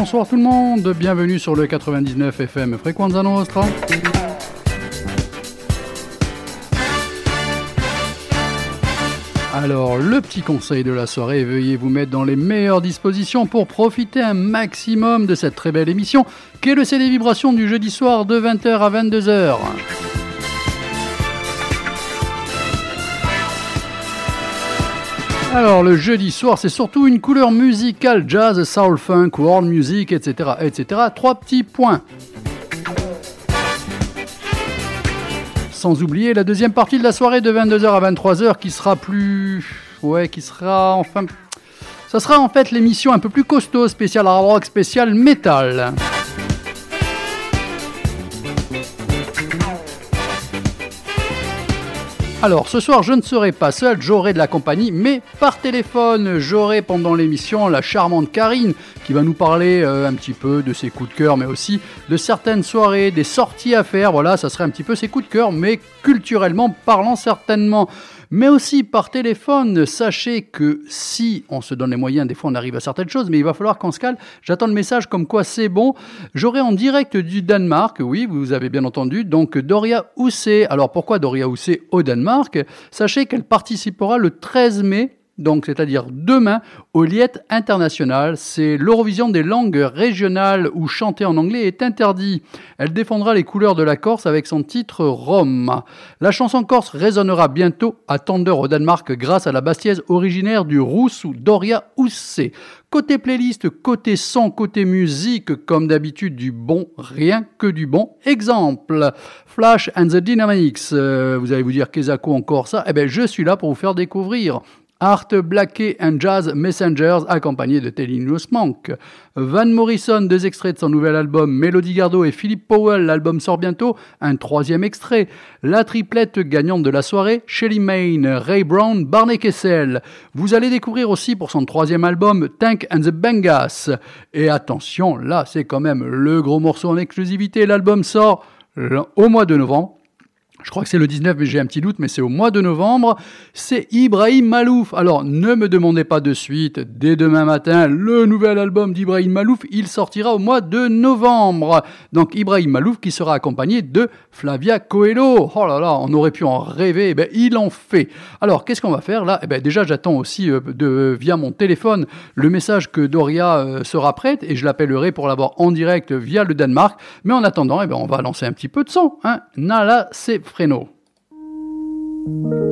Bonsoir tout le monde, bienvenue sur le 99 FM Frequenza Nostra. Alors, le petit conseil de la soirée, veuillez vous mettre dans les meilleures dispositions pour profiter un maximum de cette très belle émission qu'est le CD Vibrations du jeudi soir de 20h à 22h. Alors le jeudi soir, c'est surtout une couleur musicale jazz, soul, funk, world music, etc., etc. Trois petits points. Sans oublier la deuxième partie de la soirée de 22h à 23h qui sera plus... Ouais, qui sera enfin... Ça sera en fait l'émission un peu plus costaud, spécial hard rock, spécial metal. Alors, ce soir, je ne serai pas seul, j'aurai de la compagnie, mais par téléphone. J'aurai pendant l'émission la charmante Karine qui va nous parler euh, un petit peu de ses coups de cœur, mais aussi de certaines soirées, des sorties à faire. Voilà, ça serait un petit peu ses coups de cœur, mais culturellement parlant certainement mais aussi par téléphone. Sachez que si on se donne les moyens, des fois on arrive à certaines choses, mais il va falloir qu'on se. J'attends le message comme quoi c'est bon. J'aurai en direct du Danemark, oui, vous avez bien entendu, donc Doria Houssé. Alors pourquoi Doria Houssé au Danemark? Sachez qu'elle participera le 13 mai donc c'est-à-dire demain, au Liette International. C'est l'Eurovision des langues régionales où chanter en anglais est interdit. Elle défendra les couleurs de la Corse avec son titre Rome. La chanson corse résonnera bientôt à Tender au Danemark grâce à la bastiaise originaire du Roussou, Doria Oussé. Côté playlist, côté son, côté musique, comme d'habitude, du bon, rien que du bon. Exemple, Flash and the Dynamics. Euh, vous allez vous dire, qu'est-ce encore ça Eh bien, je suis là pour vous faire découvrir. Art Blackie and Jazz Messengers, accompagné de Tellinus Monk. Van Morrison, deux extraits de son nouvel album. Melody Gardot et Philippe Powell, l'album sort bientôt. Un troisième extrait. La triplette gagnante de la soirée, Shelly Main, Ray Brown, Barney Kessel. Vous allez découvrir aussi pour son troisième album, Tank and the Bangas. Et attention, là c'est quand même le gros morceau en exclusivité. L'album sort au mois de novembre je crois que c'est le 19, mais j'ai un petit doute, mais c'est au mois de novembre. C'est Ibrahim Malouf. Alors, ne me demandez pas de suite. Dès demain matin, le nouvel album d'Ibrahim Malouf, il sortira au mois de novembre. Donc, Ibrahim Malouf qui sera accompagné de Flavia Coelho. Oh là là, on aurait pu en rêver. Eh ben, il en fait. Alors, qu'est-ce qu'on va faire là? Eh ben, déjà, j'attends aussi euh, de, via mon téléphone le message que Doria euh, sera prête et je l'appellerai pour l'avoir en direct via le Danemark. Mais en attendant, eh ben, on va lancer un petit peu de son. Hein. Nala, c'est Fresno. thank you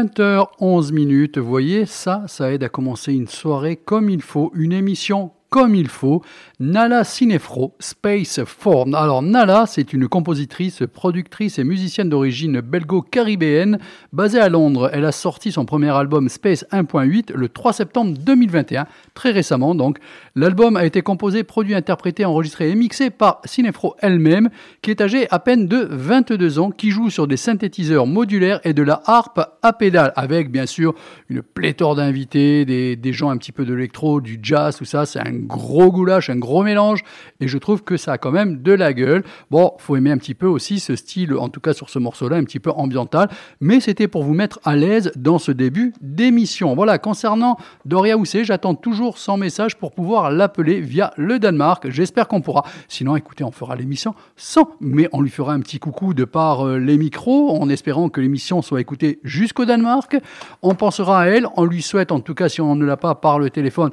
20h11 minutes, vous voyez, ça, ça aide à commencer une soirée comme il faut, une émission comme il faut. Nala Cinefro, Space Form. Alors Nala, c'est une compositrice, productrice et musicienne d'origine belgo-caribéenne basée à Londres. Elle a sorti son premier album Space 1.8 le 3 septembre 2021, très récemment donc. L'album a été composé, produit, interprété, enregistré et mixé par Cinefro elle-même, qui est âgée à peine de 22 ans, qui joue sur des synthétiseurs modulaires et de la harpe à pédale, avec bien sûr une pléthore d'invités, des, gens un petit peu d'électro, du jazz, tout ça. C'est un gros goulash, un gros mélange, et je trouve que ça a quand même de la gueule. Bon, faut aimer un petit peu aussi ce style, en tout cas sur ce morceau-là, un petit peu ambiental, mais c'était pour vous mettre à l'aise dans ce début d'émission. Voilà, concernant Doria Houssé, j'attends toujours son message pour pouvoir l'appeler via le Danemark. J'espère qu'on pourra. Sinon, écoutez, on fera l'émission sans, mais on lui fera un petit coucou de par euh, les micros, en espérant que l'émission soit écoutée jusqu'au Danemark. On pensera à elle, on lui souhaite, en tout cas si on ne l'a pas par le téléphone,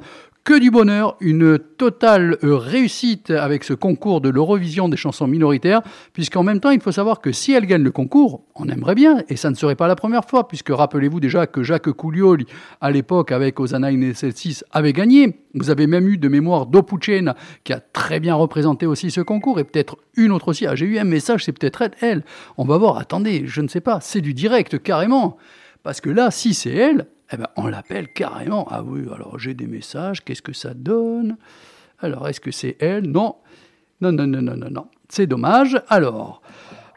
que du bonheur, une totale euh, réussite avec ce concours de l'Eurovision des chansons minoritaires, puisqu'en même temps, il faut savoir que si elle gagne le concours, on aimerait bien, et ça ne serait pas la première fois, puisque rappelez-vous déjà que Jacques Coulioli, à l'époque avec Osana SL6, avait gagné. Vous avez même eu de mémoire Dopuchena, qui a très bien représenté aussi ce concours, et peut-être une autre aussi. Ah, j'ai eu un message, c'est peut-être elle. On va voir, attendez, je ne sais pas, c'est du direct carrément. Parce que là, si c'est elle, eh ben, on l'appelle carrément. Ah oui, alors j'ai des messages, qu'est-ce que ça donne? Alors, est-ce que c'est elle? Non. Non, non, non, non, non, non. C'est dommage. Alors,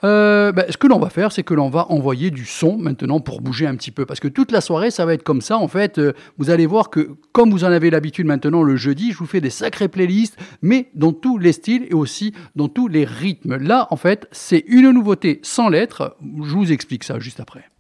euh, ben, ce que l'on va faire, c'est que l'on va envoyer du son maintenant pour bouger un petit peu. Parce que toute la soirée, ça va être comme ça. En fait, euh, vous allez voir que, comme vous en avez l'habitude maintenant le jeudi, je vous fais des sacrées playlists, mais dans tous les styles et aussi dans tous les rythmes. Là, en fait, c'est une nouveauté sans lettres. Je vous explique ça juste après.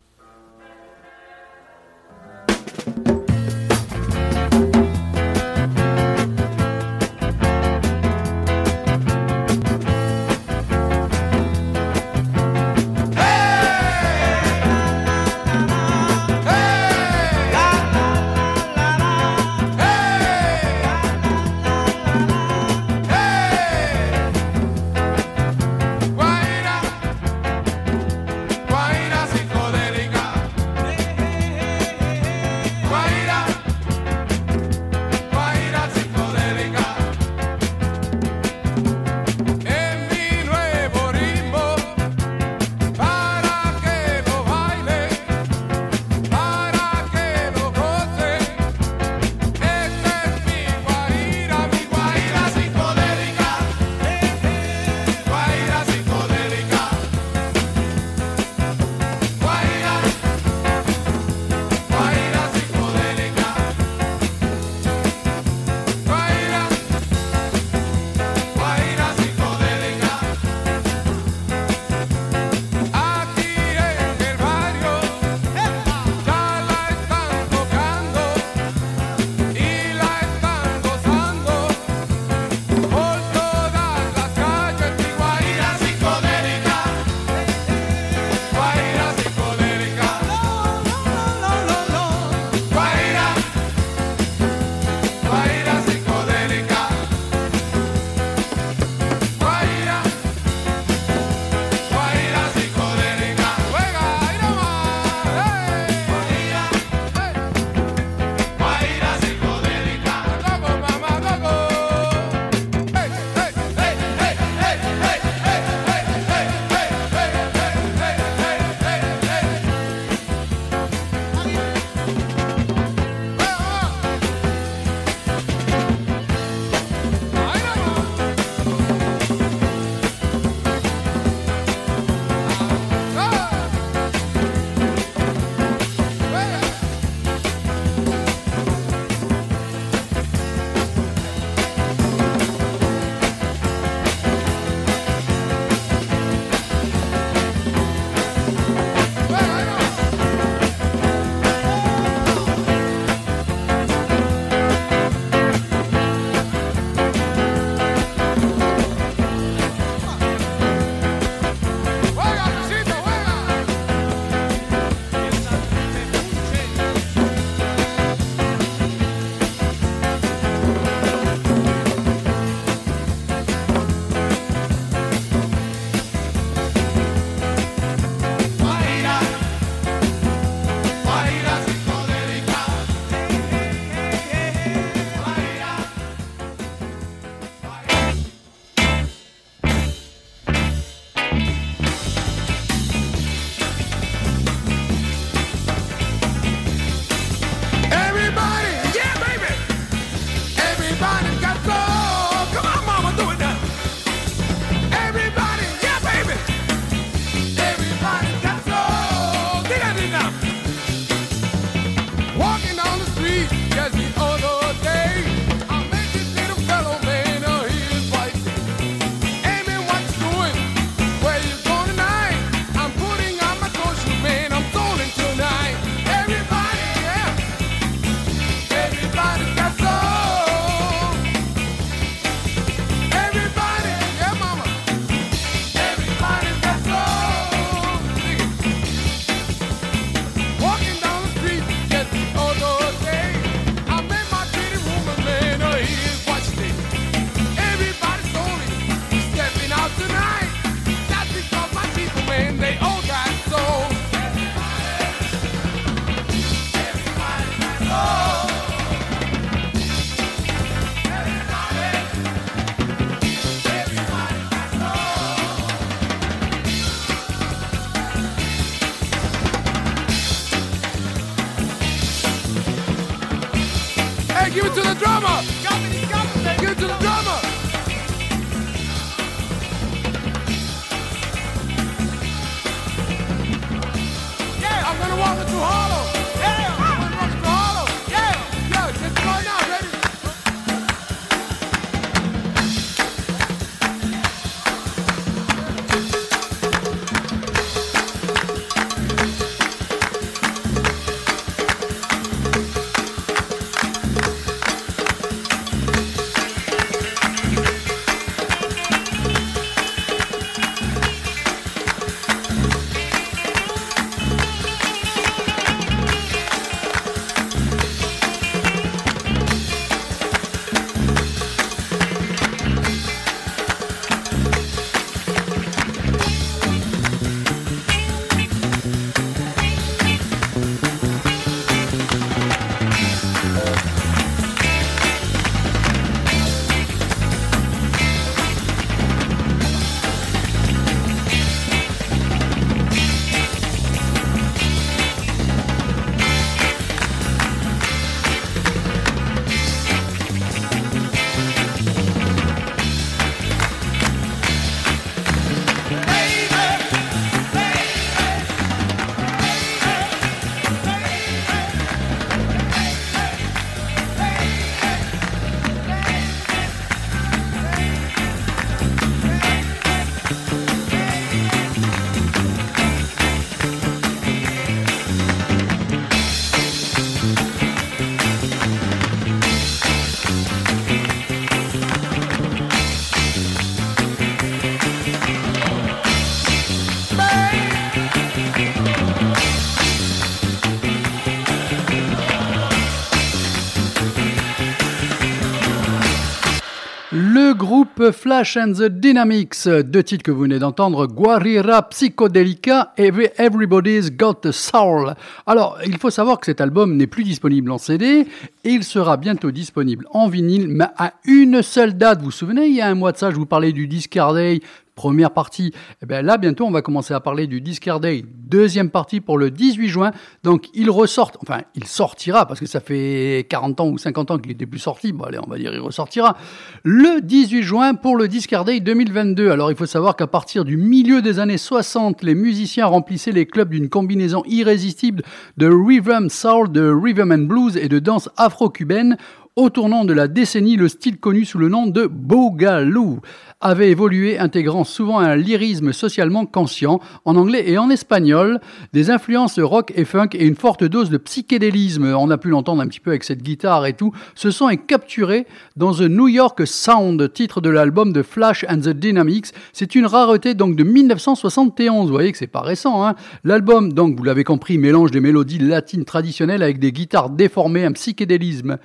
Flash and the Dynamics, deux titres que vous venez d'entendre, Guarira Psychodelica et Everybody's Got a Soul. Alors, il faut savoir que cet album n'est plus disponible en CD et il sera bientôt disponible en vinyle, mais à une seule date. Vous vous souvenez, il y a un mois de ça, je vous parlais du Discard Day première partie. Eh bien là, bientôt, on va commencer à parler du Discard Day, deuxième partie pour le 18 juin. Donc, il ressort, enfin, il sortira, parce que ça fait 40 ans ou 50 ans qu'il n'était plus sorti. Bon, allez, on va dire, il ressortira le 18 juin pour le Discard Day 2022. Alors, il faut savoir qu'à partir du milieu des années 60, les musiciens remplissaient les clubs d'une combinaison irrésistible de rhythm soul, de rhythm and blues et de danse afro-cubaine au tournant de la décennie, le style connu sous le nom de Boogaloo avait évolué, intégrant souvent un lyrisme socialement conscient, en anglais et en espagnol, des influences rock et funk et une forte dose de psychédélisme. On a pu l'entendre un petit peu avec cette guitare et tout. Ce son est capturé dans The New York Sound, titre de l'album de Flash and the Dynamics. C'est une rareté donc de 1971. Vous voyez que c'est pas récent. Hein L'album, donc vous l'avez compris, mélange des mélodies latines traditionnelles avec des guitares déformées, un psychédélisme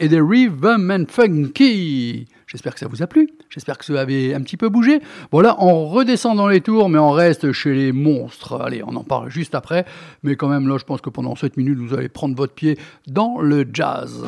et des rhythm and funky. J'espère que ça vous a plu. J'espère que ça avait un petit peu bougé. Voilà, on redescend dans les tours, mais on reste chez les monstres. Allez, on en parle juste après. Mais quand même, là, je pense que pendant 7 minutes, vous allez prendre votre pied dans le jazz.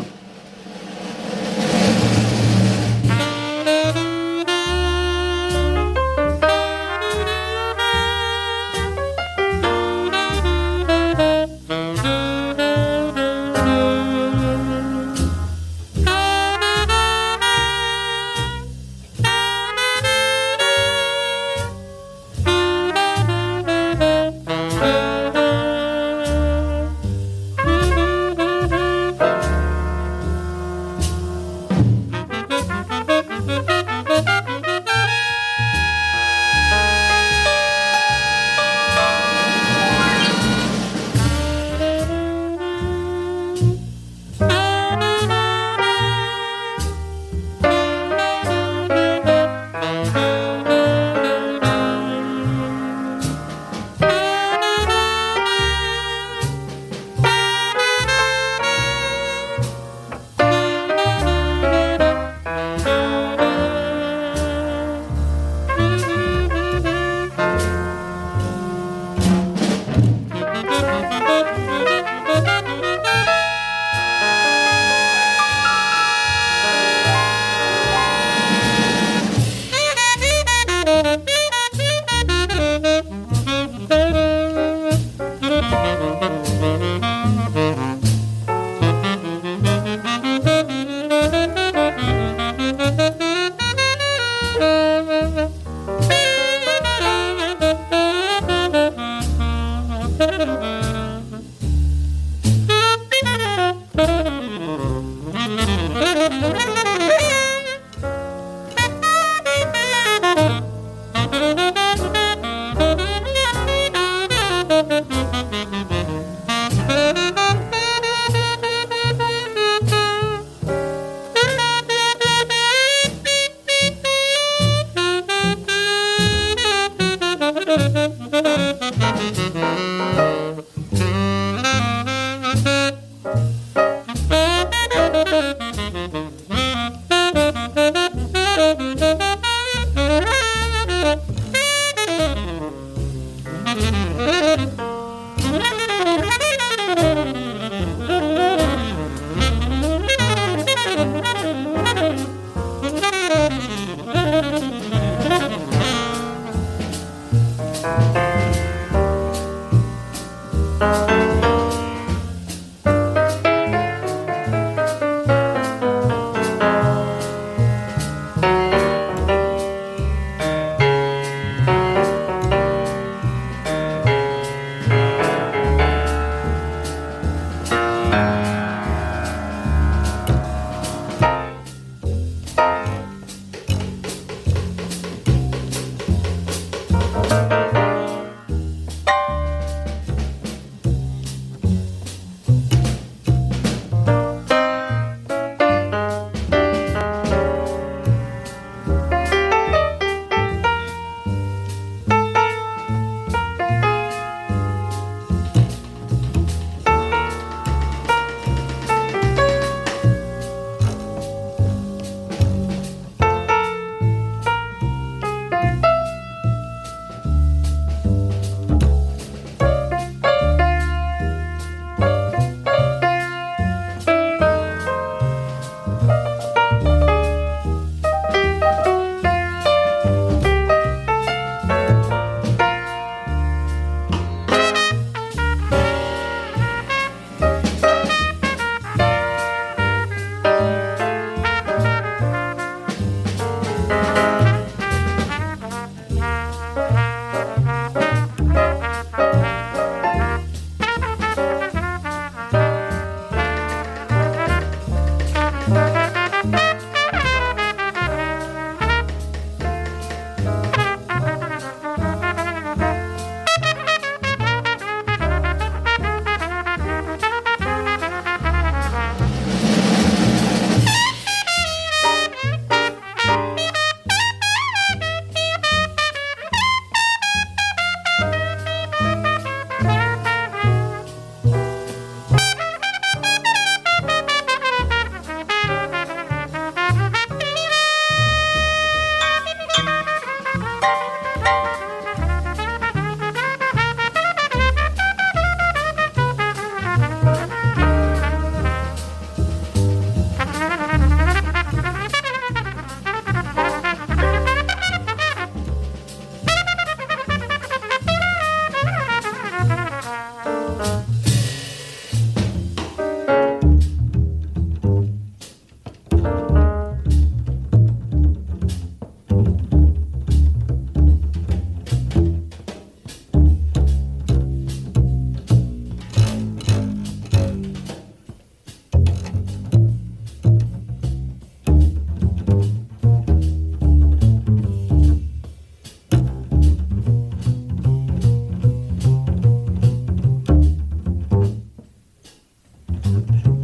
Mm-hmm.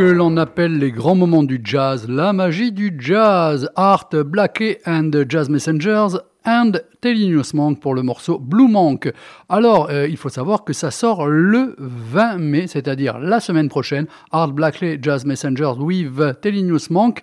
Que l'on appelle les grands moments du jazz, la magie du jazz, Art Blakey and Jazz Messengers and Telinius Monk pour le morceau Blue Monk. Alors, euh, il faut savoir que ça sort le 20 mai, c'est-à-dire la semaine prochaine, Art Blakey Jazz Messengers with Telinius Monk.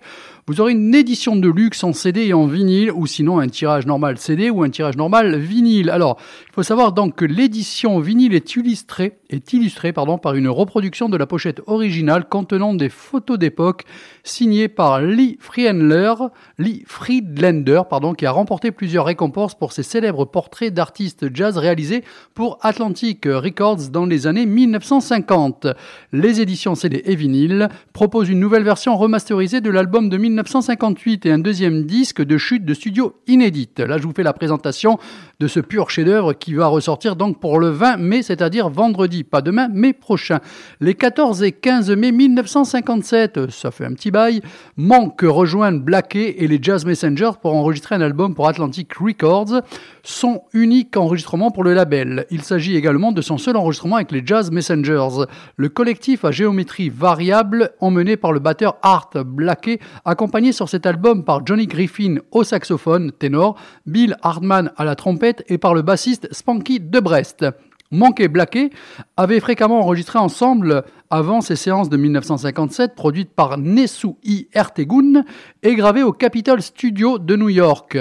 Vous aurez une édition de luxe en CD et en vinyle, ou sinon un tirage normal CD ou un tirage normal vinyle. Alors, il faut savoir donc que l'édition vinyle est illustrée, est illustrée pardon, par une reproduction de la pochette originale contenant des photos d'époque signées par Lee Friedlander, Lee Friedlander pardon, qui a remporté plusieurs récompenses pour ses célèbres portraits d'artistes jazz réalisés pour Atlantic Records dans les années 1950. Les éditions CD et vinyle proposent une nouvelle version remasterisée de l'album de 1958 et un deuxième disque de chute de studio inédite. Là, je vous fais la présentation de ce pur chef-d'œuvre qui va ressortir donc pour le 20 mai, c'est-à-dire vendredi, pas demain, mais prochain. Les 14 et 15 mai 1957, ça fait un petit bail, manque rejoindre Blackie et les Jazz Messengers pour enregistrer un album pour Atlantic Records, son unique enregistrement pour le label. Il s'agit également de son seul enregistrement avec les Jazz Messengers. Le collectif à géométrie variable, emmené par le batteur Art Blackie, accompagné sur cet album par Johnny Griffin au saxophone ténor, Bill Hardman à la trompette et par le bassiste Spanky de Brest. Monk et Blackie avaient fréquemment enregistré ensemble avant ces séances de 1957 produites par I. Ertegun et gravées au Capitol Studio de New York.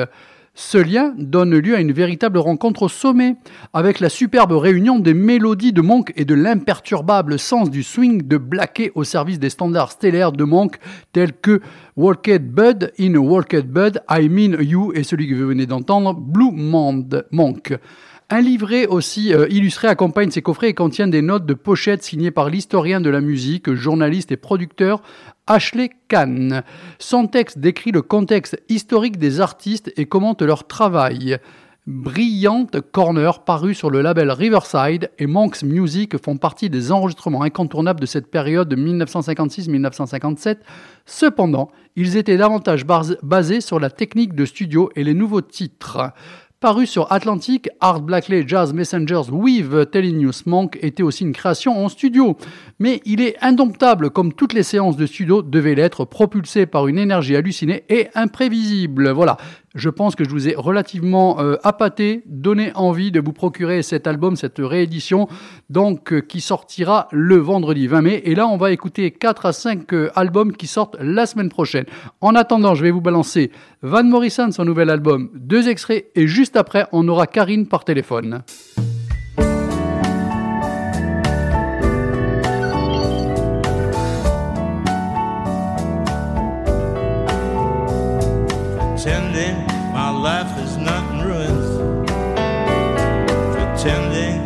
Ce lien donne lieu à une véritable rencontre au sommet, avec la superbe réunion des mélodies de Monk et de l'imperturbable sens du swing de Blackie au service des standards stellaires de Monk, tels que Walked Bud in Walked Bud, I Mean You et celui que vous venez d'entendre, Blue Monk. Un livret aussi euh, illustré accompagne ces coffrets et contient des notes de pochette signées par l'historien de la musique, journaliste et producteur Ashley Kahn. Son texte décrit le contexte historique des artistes et commente leur travail. Brillante Corner, paru sur le label Riverside, et Monk's Music font partie des enregistrements incontournables de cette période de 1956-1957. Cependant, ils étaient davantage basés sur la technique de studio et les nouveaux titres. Paru sur Atlantic, Art Blackley Jazz Messengers with Telling Monk était aussi une création en studio. Mais il est indomptable comme toutes les séances de studio devaient l'être, propulsé par une énergie hallucinée et imprévisible. Voilà, je pense que je vous ai relativement euh, appâté, donné envie de vous procurer cet album, cette réédition, donc euh, qui sortira le vendredi 20 mai. Et là, on va écouter 4 à 5 euh, albums qui sortent la semaine prochaine. En attendant, je vais vous balancer Van Morrison, son nouvel album, deux extraits, et juste après, on aura Karine par téléphone. Life is not in ruins. Pretending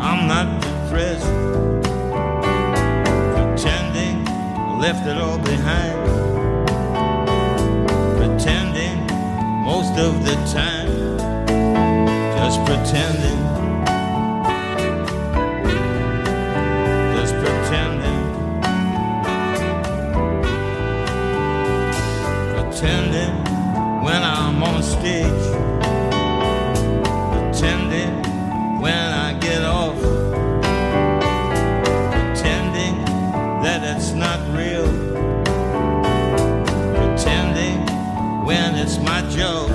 I'm not depressed. Pretending I left it all behind. Pretending most of the time. Just pretending. Just pretending. Pretending when I'm on stage, pretending when I get off, pretending that it's not real, pretending when it's my job,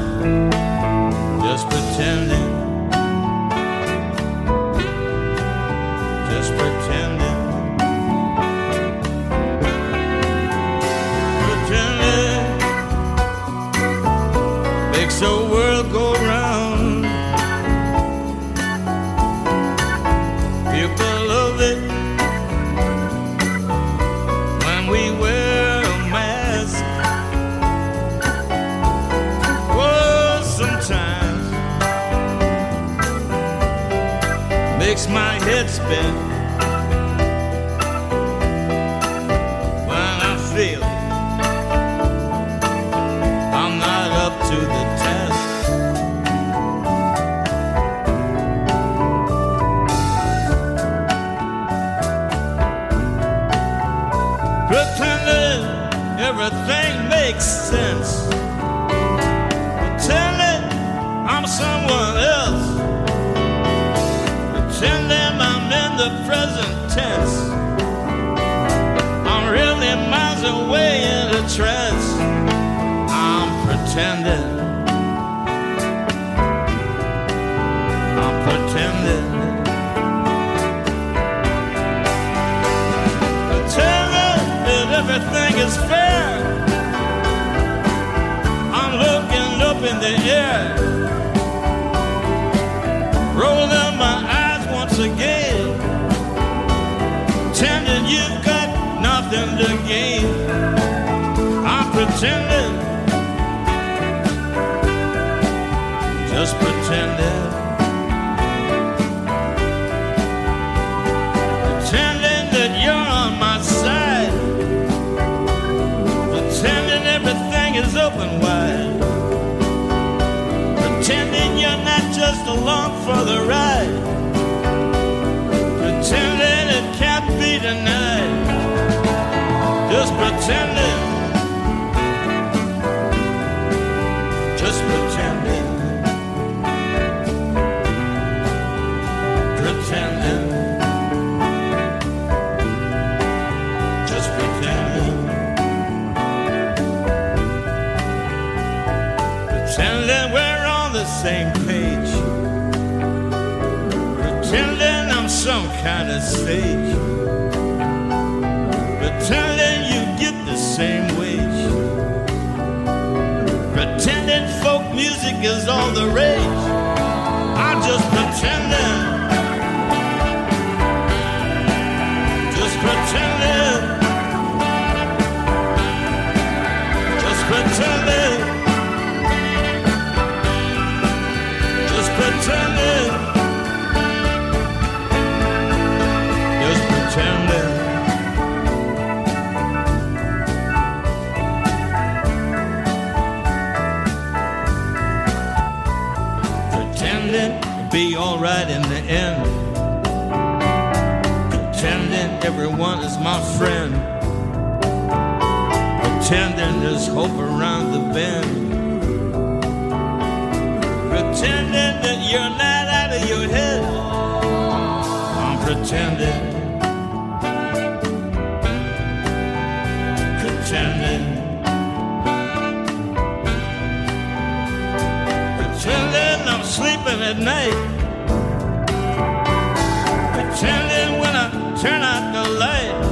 just pretending. Go round. People love it when we wear a mask. Oh, sometimes makes my head spin. Mattress. I'm pretending. I'm pretending. Pretending that everything is fair. I'm looking up in the air. Pretending. Just pretending. Pretending that you're on my side. Pretending everything is open wide. Pretending you're not just along for the ride. Pretending it can't be denied. Just pretending. Sage. Pretending you get the same wage. Pretending folk music is all the rage. Everyone is my friend. Pretending there's hope around the bend. Pretending that you're not out of your head. I'm pretending. Pretending. Pretending I'm sleeping at night. Light.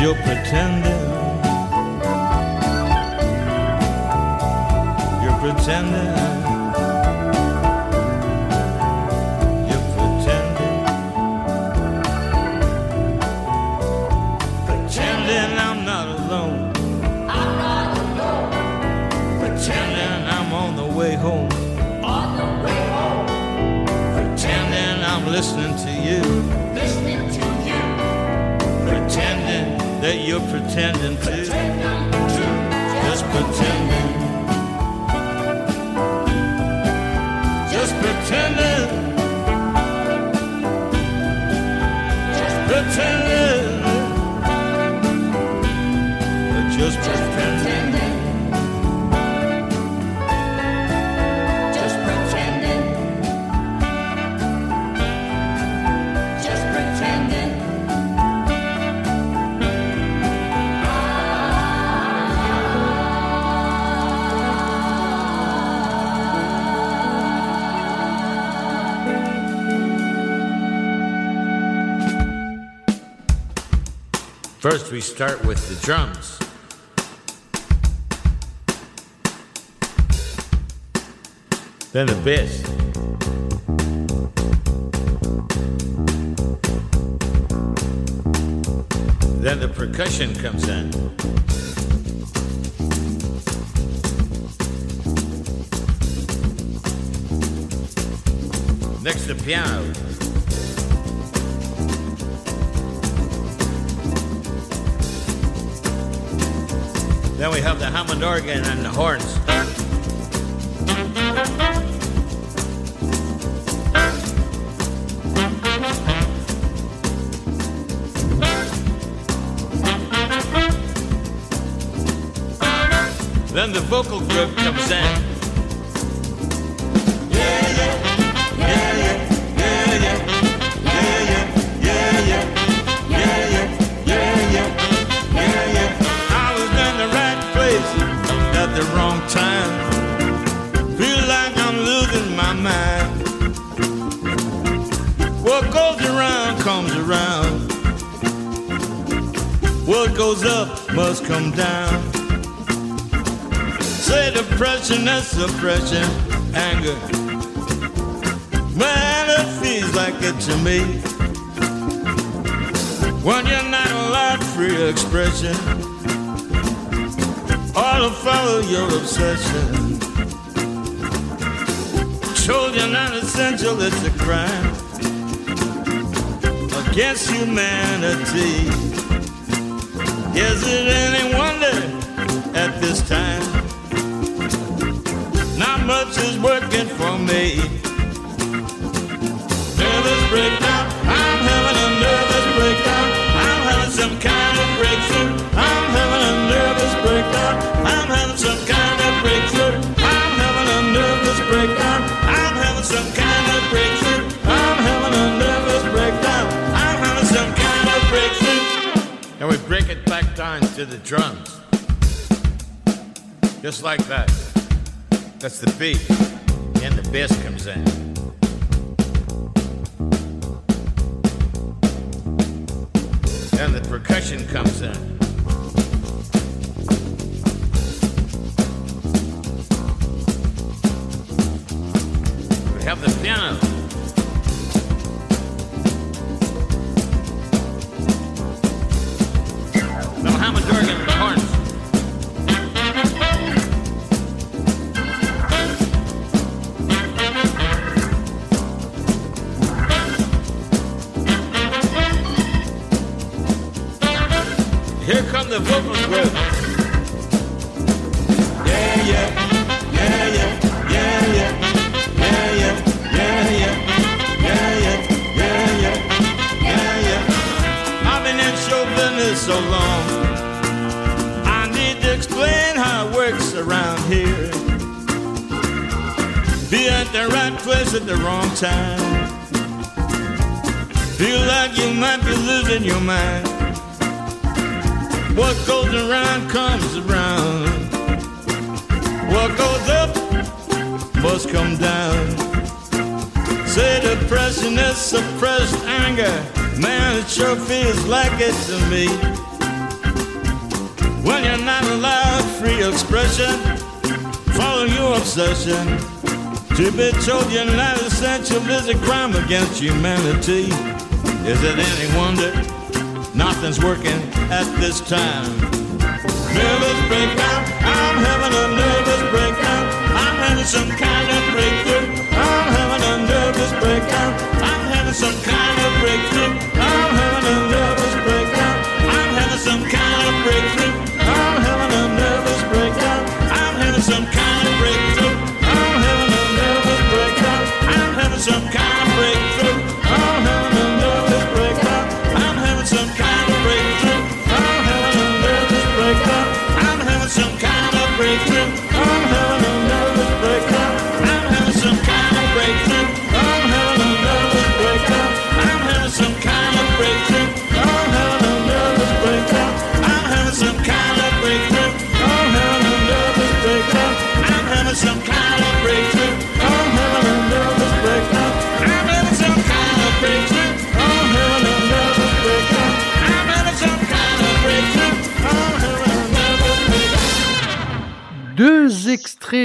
You're pretending. You're pretending. You're pretending. Pretending I'm not alone. Pretending I'm on the way home. on the way home. Pretending I'm listening to you. That you're pretending to. First, we start with the drums. Then the bass. Then the percussion comes in. Next, the piano. Then we have the Hammond organ and the horns. Depression, that's suppression, anger. Man, it feels like it to me. When you're not allowed free expression, or to follow your obsession. You not essential, it's a crime against humanity. Is it any wonder at this time? Much is working for me. Nervous breakdown, I'm having a nervous breakdown. I'm having some kind of breakthrough. I'm having a nervous breakdown. I'm having some kind of breakthrough. I'm having a nervous breakdown. I'm having some kind of breakthrough. I'm having a nervous breakdown. I'm having some kind of breakthrough. And we break it back down to the drums. Just like that. That's the beat. And the bass comes in. And the percussion comes in. We have the piano. The Hammond organ the yeah, yeah, yeah, yeah, yeah, yeah, yeah, yeah, yeah, yeah, yeah, yeah, yeah, yeah. I've been in show business so long. I need to explain how it works around here. Be at the right place at the wrong time. Feel like you might be losing your mind. What goes around comes around. What goes up must come down. Say depression is suppressed anger. Man, it sure feels like it to me. When you're not allowed free expression, follow your obsession. To be told you're not essential is a crime against humanity. Is it any wonder? Nothing's working at this time. Nervous breakdown, I'm having a nervous breakdown. I'm having some kind of breakthrough. I'm having a nervous breakdown. I'm having some kind of breakthrough. I'm having a nervous breakdown. I'm having some kind of breakthrough.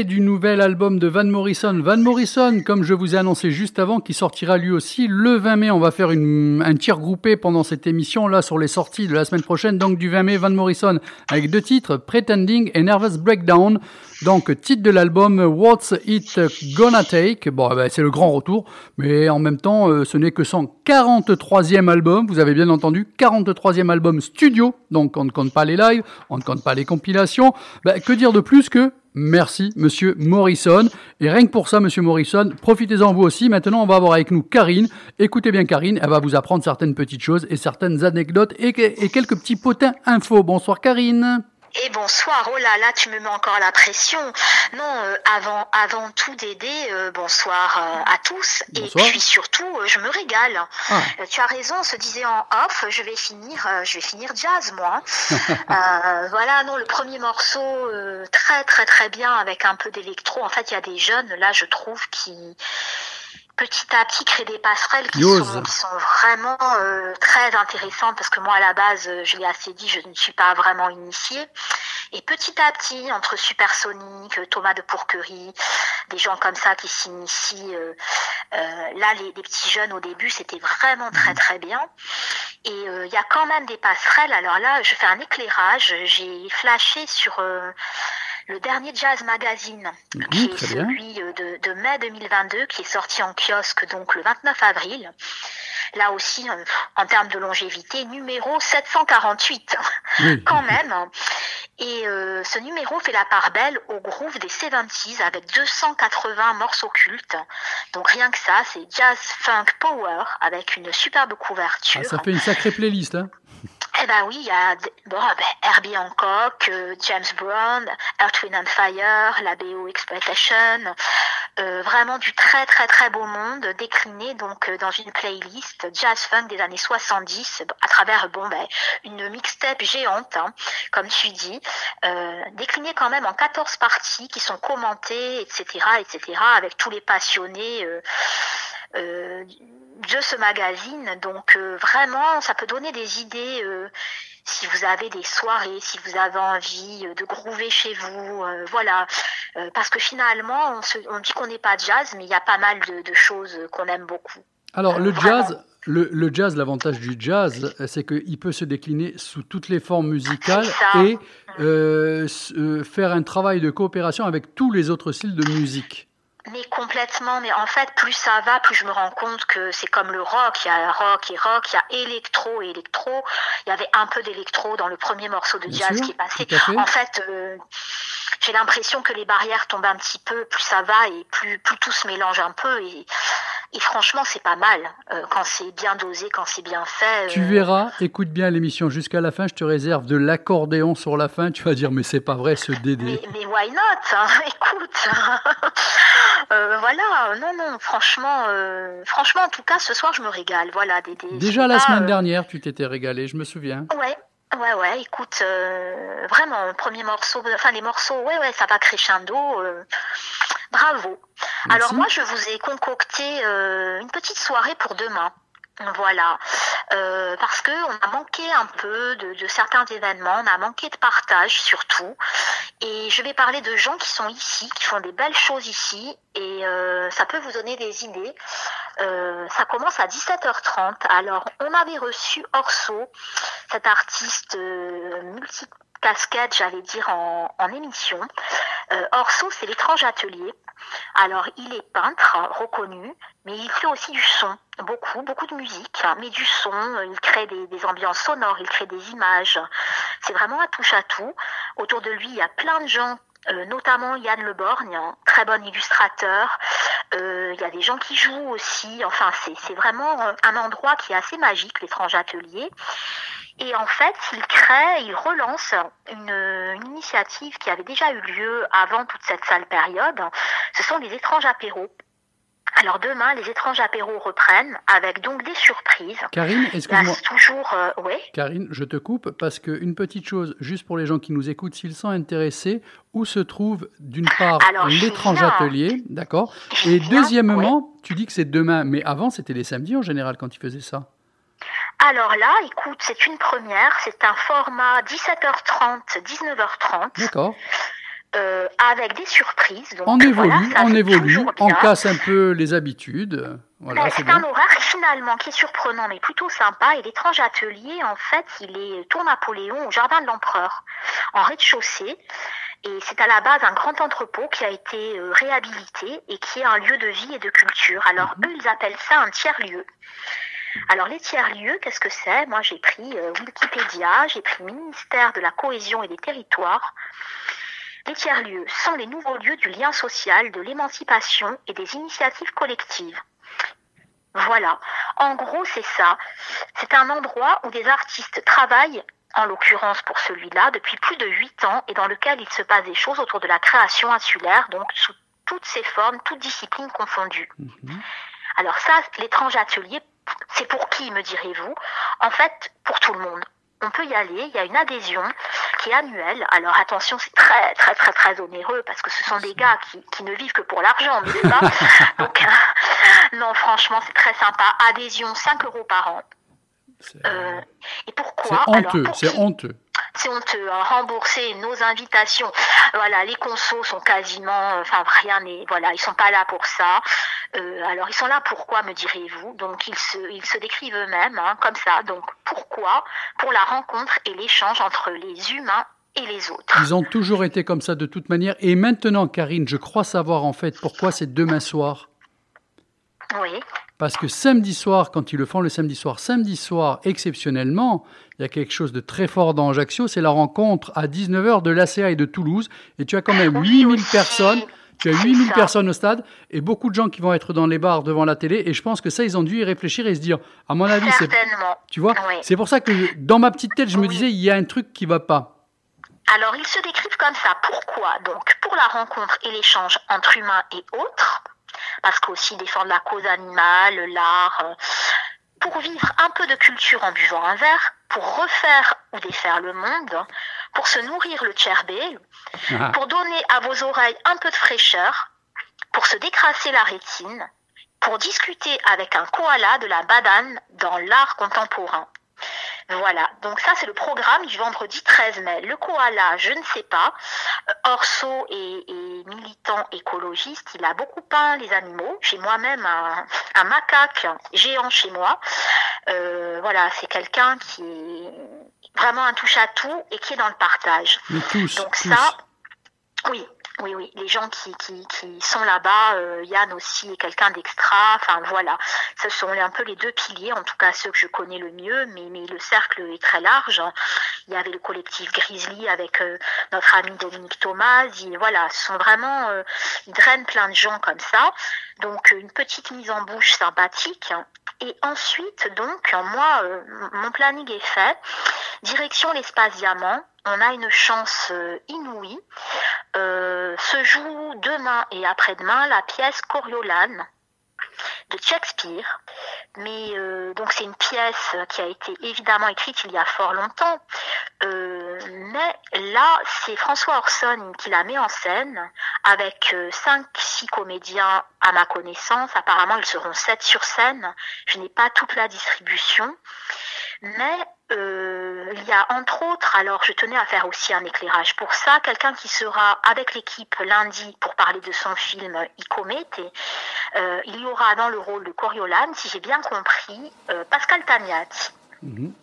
Du nouvel album de Van Morrison. Van Morrison, comme je vous ai annoncé juste avant, qui sortira lui aussi le 20 mai. On va faire un tir groupé pendant cette émission là sur les sorties de la semaine prochaine. Donc du 20 mai, Van Morrison avec deux titres, Pretending et Nervous Breakdown. Donc titre de l'album What's It Gonna Take? Bon, eh ben, c'est le grand retour, mais en même temps, euh, ce n'est que son 43e album. Vous avez bien entendu, 43e album studio. Donc on ne compte pas les lives, on ne compte pas les compilations. Ben, que dire de plus que Merci, monsieur Morrison. Et rien que pour ça, monsieur Morrison, profitez-en vous aussi. Maintenant, on va avoir avec nous Karine. Écoutez bien Karine, elle va vous apprendre certaines petites choses et certaines anecdotes et, quelques petits potins infos. Bonsoir Karine. Et bonsoir, oh là là, tu me mets encore la pression. Non, euh, avant, avant tout d'aider, euh, bonsoir euh, à tous. Bonsoir. Et puis surtout, euh, je me régale. Ah. Tu as raison, on se disait en off, je vais finir, euh, je vais finir jazz moi. Euh, voilà, non, le premier morceau euh, très très très bien avec un peu d'électro. En fait, il y a des jeunes là, je trouve, qui petit à petit créent des passerelles qui, sont, qui sont vraiment euh, très intéressantes parce que moi à la base, euh, je l'ai assez dit, je ne suis pas vraiment initiée. Et petit à petit, entre Supersonic, euh, Thomas de Pourquerie, des gens comme ça qui s'initient, euh, euh, là les, les petits jeunes au début, c'était vraiment très très bien. Et euh, il y a quand même des passerelles. Alors là, je fais un éclairage. J'ai flashé sur euh, le dernier Jazz Magazine, Mhm, qui est celui euh, de, de mai 2022, qui est sorti en kiosque donc le 29 avril. Là aussi, euh, en termes de longévité, numéro 748, Oui. quand même. Et euh, ce numéro fait la part belle au groove des 70s avec 280 morceaux cultes. Donc rien que ça, c'est jazz funk power avec une superbe couverture. Ah, ça fait une sacrée playlist. Hein. Eh ben oui, il y a bon, ben, Herbie Hancock, euh, James Brown, Earth, and Fire, la BO Exploitation, euh, vraiment du très très très beau monde décliné donc euh, dans une playlist jazz funk des années 70 à travers bon ben une mixtape géante hein, comme tu dis, euh, décliné quand même en 14 parties qui sont commentées etc etc avec tous les passionnés. Euh, de ce magazine. Donc euh, vraiment, ça peut donner des idées euh, si vous avez des soirées, si vous avez envie de groover chez vous, euh, voilà. Euh, parce que finalement, on, se, on dit qu'on n'est pas jazz, mais il y a pas mal de, de choses qu'on aime beaucoup. Alors le Vraiment. jazz, le, le jazz, l'avantage du jazz, c'est qu'il peut se décliner sous toutes les formes musicales et faire un travail de coopération avec tous les autres styles de musique. Mais complètement, mais en fait, plus ça va, plus je me rends compte que c'est comme le rock. Il y a rock et rock, il y a électro et électro. Il y avait un peu d'électro dans le premier morceau de Bien jazz sûr, qui est passé. En fait, euh, j'ai l'impression que les barrières tombent un petit peu, plus ça va et plus, plus tout se mélange un peu. Et, et franchement, c'est pas mal euh, quand c'est bien dosé, quand c'est bien fait. Tu euh, verras, écoute bien l'émission jusqu'à la fin, je te réserve de l'accordéon sur la fin, tu vas dire mais c'est pas vrai ce Mais, Dédé. mais why not hein, Écoute, euh, voilà, non, non, franchement, euh, franchement, en tout cas, ce soir, je me régale. Voilà, des- Déjà la pas, semaine euh, dernière, tu t'étais régalé, je me souviens. Ouais, ouais, ouais. Écoute, euh, vraiment, premier morceau, enfin les morceaux, ouais, ouais, ça va crescendo. euh, bravo. Merci. Alors moi, je vous ai concocté euh, une petite soirée pour demain. Voilà, Euh, parce que on a manqué un peu de, certains événements, on a manqué de partage surtout, et je vais parler de gens qui sont ici, qui font des belles choses ici, et euh, ça peut vous donner des idées. Euh, ça commence à 17h30. Alors, on avait reçu Orso, cet artiste euh, multicasquette, j'allais dire, en, émission. Euh, Orso, c'est l'étrange atelier. Alors, il est peintre, reconnu, mais il fait aussi du son, beaucoup, beaucoup de musique, hein, mais du son, il crée des, ambiances sonores, il crée des images. C'est vraiment un touche à tout. Autour de lui, il y a plein de gens, euh, notamment Yann Leborgne, un très bon illustrateur. Euh, Il y a des gens qui jouent aussi. Enfin, c'est c'est vraiment euh, un endroit qui est assez magique, l'étrange atelier. Et en fait, il crée, il relance une, une initiative qui avait déjà eu lieu avant toute cette sale période. Ce sont les étranges apéros. Alors demain, les étranges apéros reprennent avec donc des surprises. Karine, excuse-moi. toujours, euh, ouais. Karine, je te coupe parce que une petite chose, juste pour les gens qui nous écoutent, s'ils sont intéressés, où se trouve d'une part l'étrange atelier, d'accord? Et deuxièmement, tu dis que c'est demain, mais avant c'était les samedis en général quand tu faisais ça. Alors là, écoute, c'est une première. C'est un format 17h30, 19h30. D'accord euh, avec des surprises. Donc, On évolue, voilà, on évolue, on casse un peu les habitudes. Voilà, Mais c'est un bien. horaire finalement qui est surprenant mais plutôt sympa et l'étrange atelier en fait il est tour Napoléon au jardin de l'empereur en rez-de-chaussée et c'est à la base un grand entrepôt qui a été euh, réhabilité et qui est un lieu de vie et de culture. Alors eux ils appellent ça un tiers-lieu. Alors les tiers-lieux, qu'est-ce que c'est? Moi j'ai pris euh, Wikipédia, j'ai pris ministère de la cohésion et des territoires. Les tiers-lieux sont les nouveaux lieux du lien social, de l'émancipation et des initiatives collectives. Voilà. En gros, c'est ça. C'est un endroit où des artistes travaillent, en l'occurrence pour celui-là, depuis plus de huit ans et dans lequel il se passe des choses autour de la création insulaire, donc sous toutes ses formes, toutes disciplines confondues. Alors ça, l'étrange atelier, c'est pour qui, me direz-vous? En fait, pour tout le monde. On peut y aller, il y a une adhésion qui est annuelle. Alors attention, c'est très très très très onéreux parce que ce sont des gars qui, qui ne vivent que pour l'argent, n'est-ce pas? Donc euh, non, franchement, c'est très sympa. Adhésion 5 euros par an. C'est Euh, et pourquoi? honteux, c'est honteux. C'est honteux, hein, rembourser nos invitations. Voilà, les consos sont quasiment, enfin rien n'est, voilà, ils sont pas là pour ça. Euh, alors ils sont là pourquoi, me direz-vous? Donc ils se, ils se décrivent eux-mêmes hein, comme ça. Donc pourquoi? Pour la rencontre et l'échange entre les humains et les autres. Ils ont toujours été comme ça de toute manière. Et maintenant, Karine, je crois savoir en fait pourquoi c'est demain soir. Oui, Parce que samedi soir, quand ils le font le samedi soir, samedi soir, exceptionnellement, il y a quelque chose de très fort dans Ajaccio, c'est la rencontre à 19h de l'ACA et de Toulouse. Et tu as quand même Oui, 8000 aussi. personnes. Tu as C'est 8000 ça. personnes au stade et beaucoup de gens qui vont être dans les bars devant la télé. Et je pense que ça, ils ont dû y réfléchir et se dire, à mon avis, c'est. Tu vois Oui. C'est pour ça que dans ma petite tête, je me disais, il y a un truc qui va pas. Alors, ils se décrivent comme ça. Pourquoi? Donc, pour la rencontre et l'échange entre humains et autres, parce qu'aussi défendre la cause animale, l'art, euh, pour vivre un peu de culture en buvant un verre, pour refaire ou défaire le monde, pour se nourrir le tcherbé, Ah. pour donner à vos oreilles un peu de fraîcheur, pour se décrasser la rétine, pour discuter avec un koala de la badane dans l'art contemporain. Voilà, donc ça c'est le programme du vendredi 13 mai. Le koala, je ne sais pas. Euh, Orso est, est militant écologiste, il a beaucoup peint les animaux. J'ai moi-même un, un macaque géant chez moi. Euh, voilà, c'est quelqu'un qui est vraiment un touche-à-tout et qui est dans le partage. Mais tous, Donc tous. ça, oui, oui, oui. Les gens qui, qui, sont là-bas, euh, Yann aussi est quelqu'un d'extra. Enfin voilà, ce sont un peu les deux piliers, en tout cas ceux que je connais le mieux. Mais, le cercle est très large. Il y avait le collectif Grizzly avec euh, notre ami Dominique Thomas. Il- voilà, ce sont vraiment, euh, ils drainent plein de gens comme ça. Donc une petite mise en bouche sympathique. Et ensuite, donc, moi, mon planning est fait. Direction l'espace diamant. On a une chance inouïe. Euh, se joue demain et après-demain la pièce Coriolan de Shakespeare. Mais euh, donc c'est une pièce qui a été évidemment écrite il y a fort longtemps. Euh, mais là, c'est François Orson qui la met en scène avec cinq, six comédiens à ma connaissance. Apparemment, ils seront sept sur scène. Je n'ai pas toute la distribution. Mais euh, il y a entre autres, alors je tenais à faire aussi un éclairage pour ça, quelqu'un qui sera avec l'équipe lundi pour parler de son film Icomet. Et, euh, il y aura dans le rôle de Coriolan, si j'ai bien compris, euh, Pascal Tagnati. Mhm.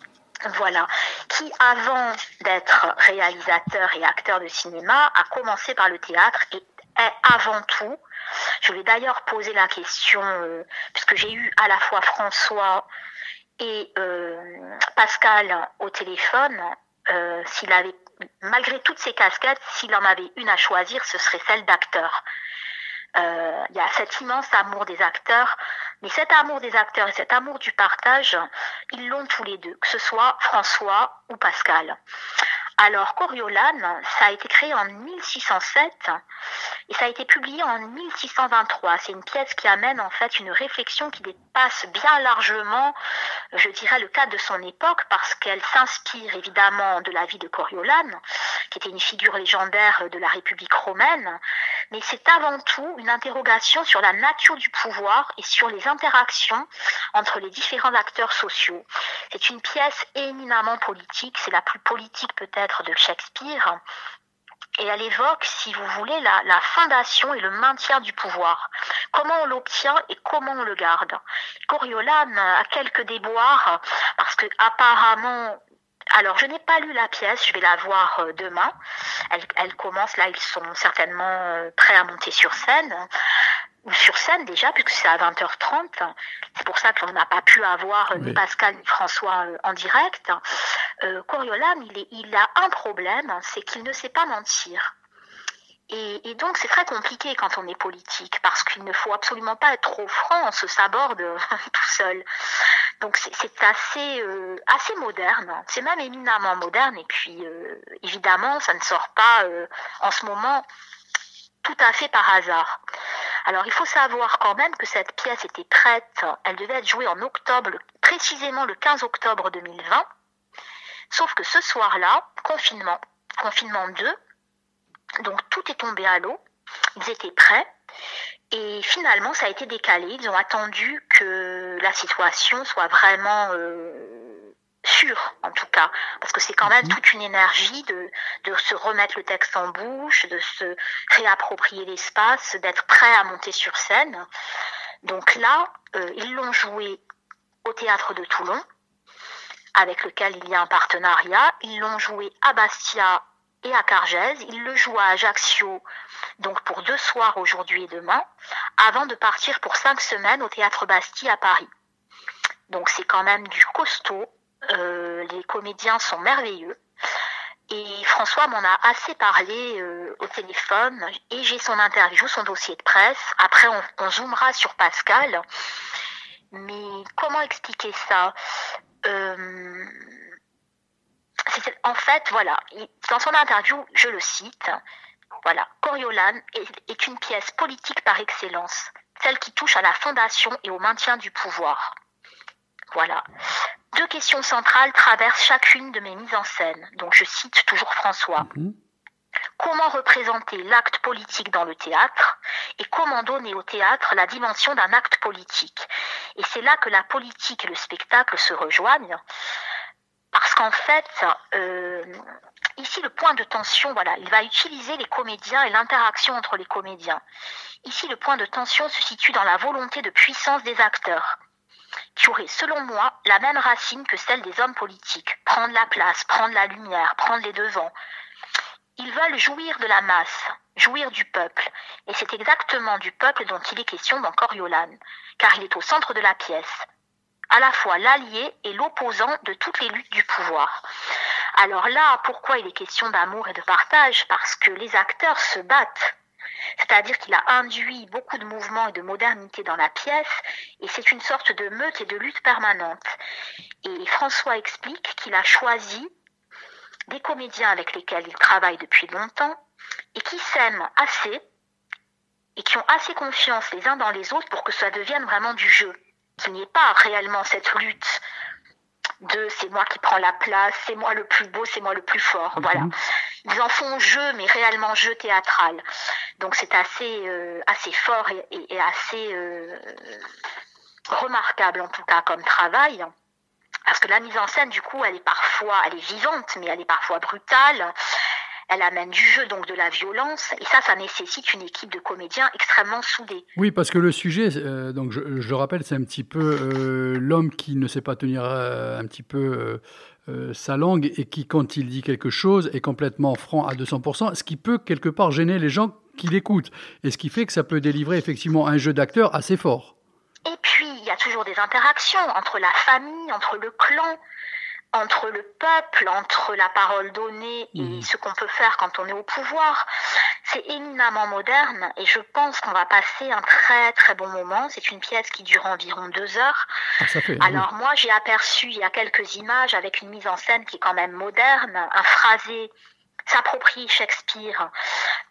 Voilà, qui avant d'être réalisateur et acteur de cinéma a commencé par le théâtre et est avant tout, je vais d'ailleurs poser la question, euh, puisque j'ai eu à la fois François et euh, Pascal au téléphone, euh, s'il avait, malgré toutes ces casquettes, s'il en avait une à choisir, ce serait celle d'acteur. Euh, Il y a cet immense amour des acteurs, mais cet amour des acteurs et cet amour du partage, ils l'ont tous les deux, que ce soit François ou Pascal. Alors, Coriolan, ça a été créé en 1607 et ça a été publié en 1623. C'est une pièce qui amène en fait une réflexion qui dépasse bien largement, je dirais, le cadre de son époque parce qu'elle s'inspire évidemment de la vie de Coriolan, qui était une figure légendaire de la République romaine, mais c'est avant tout une interrogation sur la nature du pouvoir et sur les interactions entre les différents acteurs sociaux. C'est une pièce éminemment politique, c'est la plus politique peut-être de Shakespeare. et elle évoque, si vous voulez, la, fondation et le maintien du pouvoir. Comment on l'obtient et comment on le garde. Coriolan a quelques déboires parce que apparemment alors, je n'ai pas lu la pièce, je vais la voir euh, demain. Elle, elle commence, là, ils sont certainement euh, prêts à monter sur scène. Ou sur scène déjà, puisque c'est à 20h30. C'est pour ça qu'on n'a pas pu avoir ni Oui. Pascal ni François euh, en direct. Euh, Coriolan, il, est, il a un problème, c'est qu'il ne sait pas mentir. Et, et donc, c'est très compliqué quand on est politique, parce qu'il ne faut absolument pas être trop franc, on se saborde tout seul. Donc, c'est c'est assez, euh, assez moderne, c'est même éminemment moderne, et puis, euh, évidemment, ça ne sort pas euh, en ce moment tout à fait par hasard. Alors, il faut savoir quand même que cette pièce était prête, elle devait être jouée en octobre, précisément le 15 octobre 2020, sauf que ce soir-là, confinement, confinement 2, donc tout est tombé à l'eau. Ils étaient prêts. Et finalement, ça a été décalé. Ils ont attendu que la situation soit vraiment euh, sûre, en tout cas. Parce que c'est quand même Mhm. toute une énergie de, de se remettre le texte en bouche, de se réapproprier l'espace, d'être prêt à monter sur scène. Donc là, euh, ils l'ont joué au théâtre de Toulon, avec lequel il y a un partenariat. Ils l'ont joué à Bastia et à Cargèse. Ils le jouent à Ajaccio, donc pour deux soirs aujourd'hui et demain, avant de partir pour cinq semaines au théâtre Bastille à Paris. Donc c'est quand même du costaud. Euh, les comédiens sont merveilleux. Et François m'en a assez parlé euh, au téléphone et j'ai son interview, son dossier de presse. Après, on, zoomera sur Pascal. Mais comment expliquer ça? Euh, En fait, voilà, il- dans son interview, je le cite, voilà, Coriolan est une pièce politique par excellence, celle qui touche à la fondation et au maintien du pouvoir. Voilà. Deux questions centrales traversent chacune de mes mises en scène. Donc je cite toujours François. Mhm. Comment représenter l'acte politique dans le théâtre et comment donner au théâtre la dimension d'un acte politique? Et c'est là que la politique et le spectacle se rejoignent. Parce qu'en fait, euh, ici le point de tension, voilà, il va utiliser les comédiens et l'interaction entre les comédiens. Ici le point de tension se situe dans la volonté de puissance des acteurs qui aurait, selon moi, la même racine que celle des hommes politiques. Prendre la place, prendre la lumière, prendre les devants. Ils veulent jouir de la masse, jouir du peuple. Et c'est exactement du peuple dont il est question dans Coriolan, car il est au centre de la pièce, à la fois l'allié et l'opposant de toutes les luttes du pouvoir. Alors là, pourquoi il est question d'amour et de partage? Parce que les acteurs se battent. C'est-à-dire qu'il a induit beaucoup de mouvements et de modernité dans la pièce, et c'est une sorte de meute et de lutte permanente. Et François explique qu'il a choisi des comédiens avec lesquels il travaille depuis longtemps et qui s'aiment assez et qui ont assez confiance les uns dans les autres pour que ça devienne vraiment du jeu, qu'il n'y ait pas réellement cette lutte de c'est moi qui prends la place, c'est moi le plus beau, c'est moi le plus fort. Voilà. Mhm. Ils en font jeu, mais réellement jeu théâtral. Donc c'est assez, euh, assez fort et, et- et assez euh, remarquable en tout cas comme travail. Parce que la mise en scène, du coup, elle est parfois, elle est vivante, mais elle est parfois brutale. Elle amène du jeu, donc de la violence. Et ça, ça nécessite une équipe de comédiens extrêmement soudée. Oui, parce que le sujet, euh, donc je, je rappelle, c'est un petit peu euh, l'homme qui ne sait pas tenir euh, un petit peu sa langue et qui, quand il dit quelque chose, est complètement franc à 200%, ce qui peut quelque part gêner les gens qui l'écoutent. Et ce qui fait que ça peut délivrer effectivement un jeu d'acteur assez fort. Et puis, il y a toujours des interactions entre la famille, entre le clan, entre le peuple, entre la parole donnée et Mhm. ce qu'on peut faire quand on est au pouvoir. C'est éminemment moderne et je pense qu'on va passer un très très bon moment. C'est une pièce qui dure environ deux heures. Ah, fait. Alors moi, j'ai aperçu il y a quelques images avec une mise en scène qui est quand même moderne, un phrasé s'approprier Shakespeare.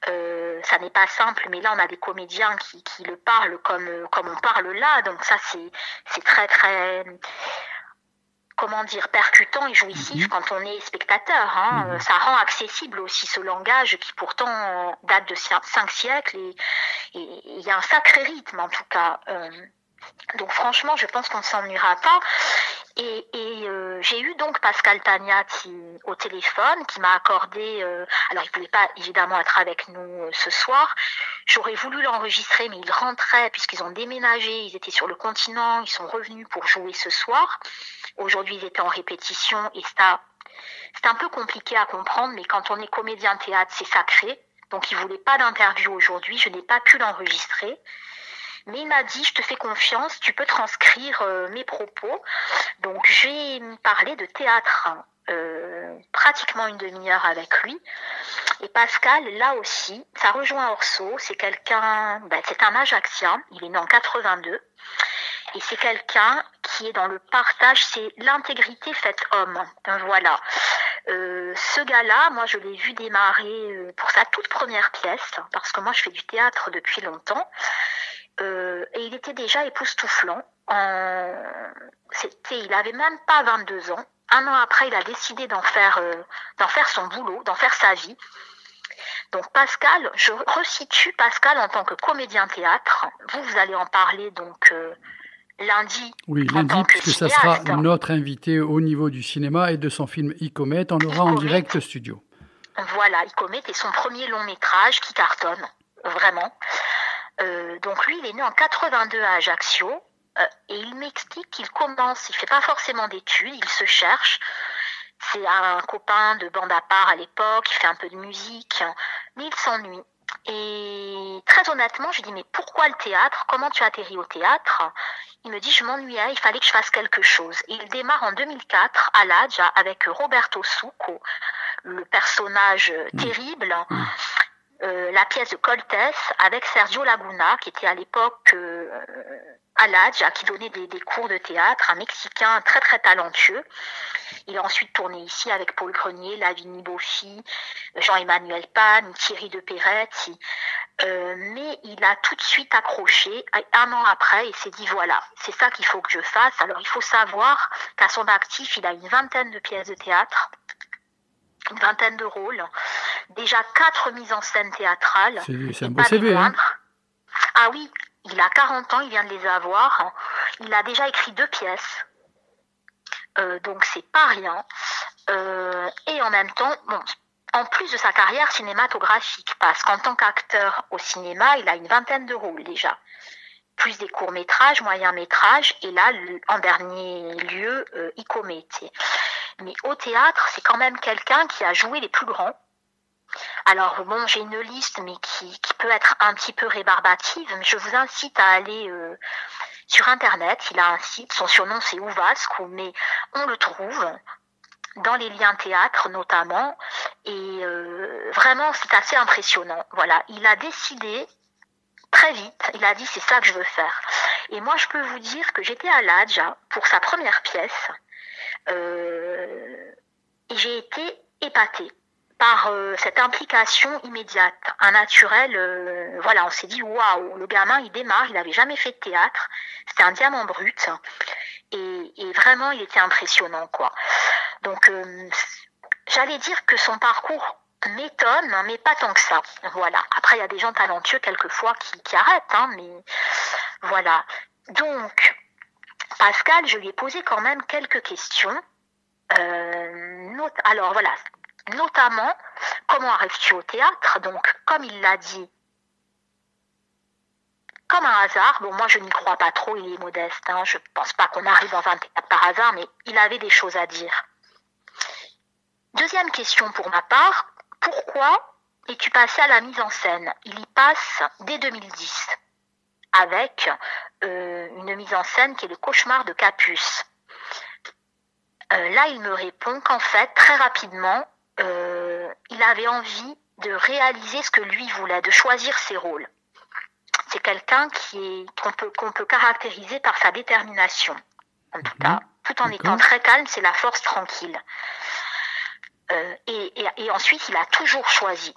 Euh, ça n'est pas simple, mais là on a des comédiens qui, qui le parlent comme comme on parle là, donc ça c'est c'est très très comment dire percutant et jouissif Mhm. quand on est spectateur. Hein. Mhm. Euh, Ça rend accessible aussi ce langage qui pourtant euh, date de cin- cinq siècles et il y a un sacré rythme en tout cas. Euh, Donc franchement, je pense qu'on ne s'ennuiera pas. Et, euh, j'ai eu donc Pascal Tagnati au téléphone qui m'a accordé. euh, alors il pouvait pas évidemment être avec nous euh, ce soir. J'aurais voulu l'enregistrer, mais il rentrait puisqu'ils ont déménagé. Ils étaient sur le continent. Ils sont revenus pour jouer ce soir. Aujourd'hui, ils étaient en répétition et ça, c'est un peu compliqué à comprendre. Mais quand on est comédien théâtre, c'est sacré. Donc il voulait pas d'interview aujourd'hui. Je n'ai pas pu l'enregistrer. Mais il m'a dit, je te fais confiance, tu peux transcrire euh, mes propos. Donc j'ai parlé de théâtre euh, pratiquement une demi-heure avec lui. Et Pascal, là aussi, ça rejoint Orso, c'est quelqu'un, ben, c'est un Ajaxien, il est né en 82. Et c'est quelqu'un qui est dans le partage, c'est l'intégrité faite homme. Voilà. Euh, ce gars-là, moi je l'ai vu démarrer pour sa toute première pièce, parce que moi je fais du théâtre depuis longtemps. Euh, et il était déjà époustouflant. En... Il avait même pas 22 ans. Un an après, il a décidé d'en faire, euh, d'en faire son boulot, d'en faire sa vie. Donc Pascal, je resitue Pascal en tant que comédien théâtre. Vous, vous allez en parler donc euh, lundi. Oui, en lundi, tant que puisque ça sera notre invité au niveau du cinéma et de son film Icomet. On l'aura en direct studio. Voilà, Icomet est son premier long métrage qui cartonne, vraiment. Euh, donc lui, il est né en 82 à Ajaccio euh, et il m'explique qu'il commence, il fait pas forcément d'études, il se cherche. C'est un copain de bande à part à l'époque, il fait un peu de musique, mais il s'ennuie. Et très honnêtement, je lui dis mais pourquoi le théâtre? Comment tu as atterri au théâtre? Il me dit je m'ennuyais, il fallait que je fasse quelque chose. Et il démarre en 2004 à l'Adja avec Roberto Succo, le personnage euh, terrible, euh, la pièce de Coltes avec Sergio Laguna, qui était à l'époque euh, à l'Adja, qui donnait des, cours de théâtre, un Mexicain très très talentueux. Il a ensuite tourné ici avec Paul Grenier, Lavinie Beaufy, Jean-Emmanuel Pan, Thierry de Peretti. Euh, mais il a tout de suite accroché un an après et s'est dit voilà, c'est ça qu'il faut que je fasse. Alors il faut savoir qu'à son actif, il a une vingtaine de pièces de théâtre, une vingtaine de rôles, déjà quatre mises en scène théâtrales. C'est un beau CV. Hein. Ah oui, il a 40 ans, il vient de les avoir. Il a déjà écrit deux pièces. Euh, donc c'est pas rien. Euh, et en même temps, bon, en plus de sa carrière cinématographique, parce qu'en tant qu'acteur au cinéma, il a une vingtaine de rôles déjà. Plus des courts-métrages, moyens-métrages, et là, en dernier lieu, euh. Mais au théâtre, c'est quand même quelqu'un qui a joué les plus grands. Alors bon, j'ai une liste, mais qui, peut être un petit peu rébarbative. Je vous incite à aller euh, sur Internet. Il a un site, son surnom c'est Ouvasco, mais on le trouve dans les liens théâtre notamment. Et euh, vraiment, c'est assez impressionnant. Voilà, il a décidé très vite. Il a dit c'est ça que je veux faire. Et moi, je peux vous dire que j'étais à l'Adja pour sa première pièce. Euh, et j'ai été épatée par euh, cette implication immédiate, un naturel. euh, voilà, on s'est dit waouh, le gamin il démarre, il n'avait jamais fait de théâtre, c'était un diamant brut, et, vraiment il était impressionnant quoi. Donc j'allais dire que son parcours m'étonne, mais pas tant que ça. Voilà. Après il y a des gens talentueux quelquefois qui, qui arrêtent, hein, mais voilà. Donc Pascal, je lui ai posé quand même quelques questions. Euh, alors voilà, notamment comment arrives-tu au théâtre? Donc, comme il l'a dit, comme un hasard, bon moi je n'y crois pas trop, il est modeste, hein, je pense pas qu'on arrive dans un théâtre par hasard, mais il avait des choses à dire. Deuxième question pour ma part, pourquoi es-tu passé à la mise en scène? Il y passe dès 2010, avec euh, une mise en scène qui est le cauchemar de Capus. Euh, là, il me répond qu'en fait, très rapidement, euh, il avait envie de réaliser ce que lui voulait, de choisir ses rôles. C'est quelqu'un qui est qu'on peut qu'on peut caractériser par sa détermination. En tout cas, tout en étant très calme, c'est la force tranquille. Euh, et, ensuite, il a toujours choisi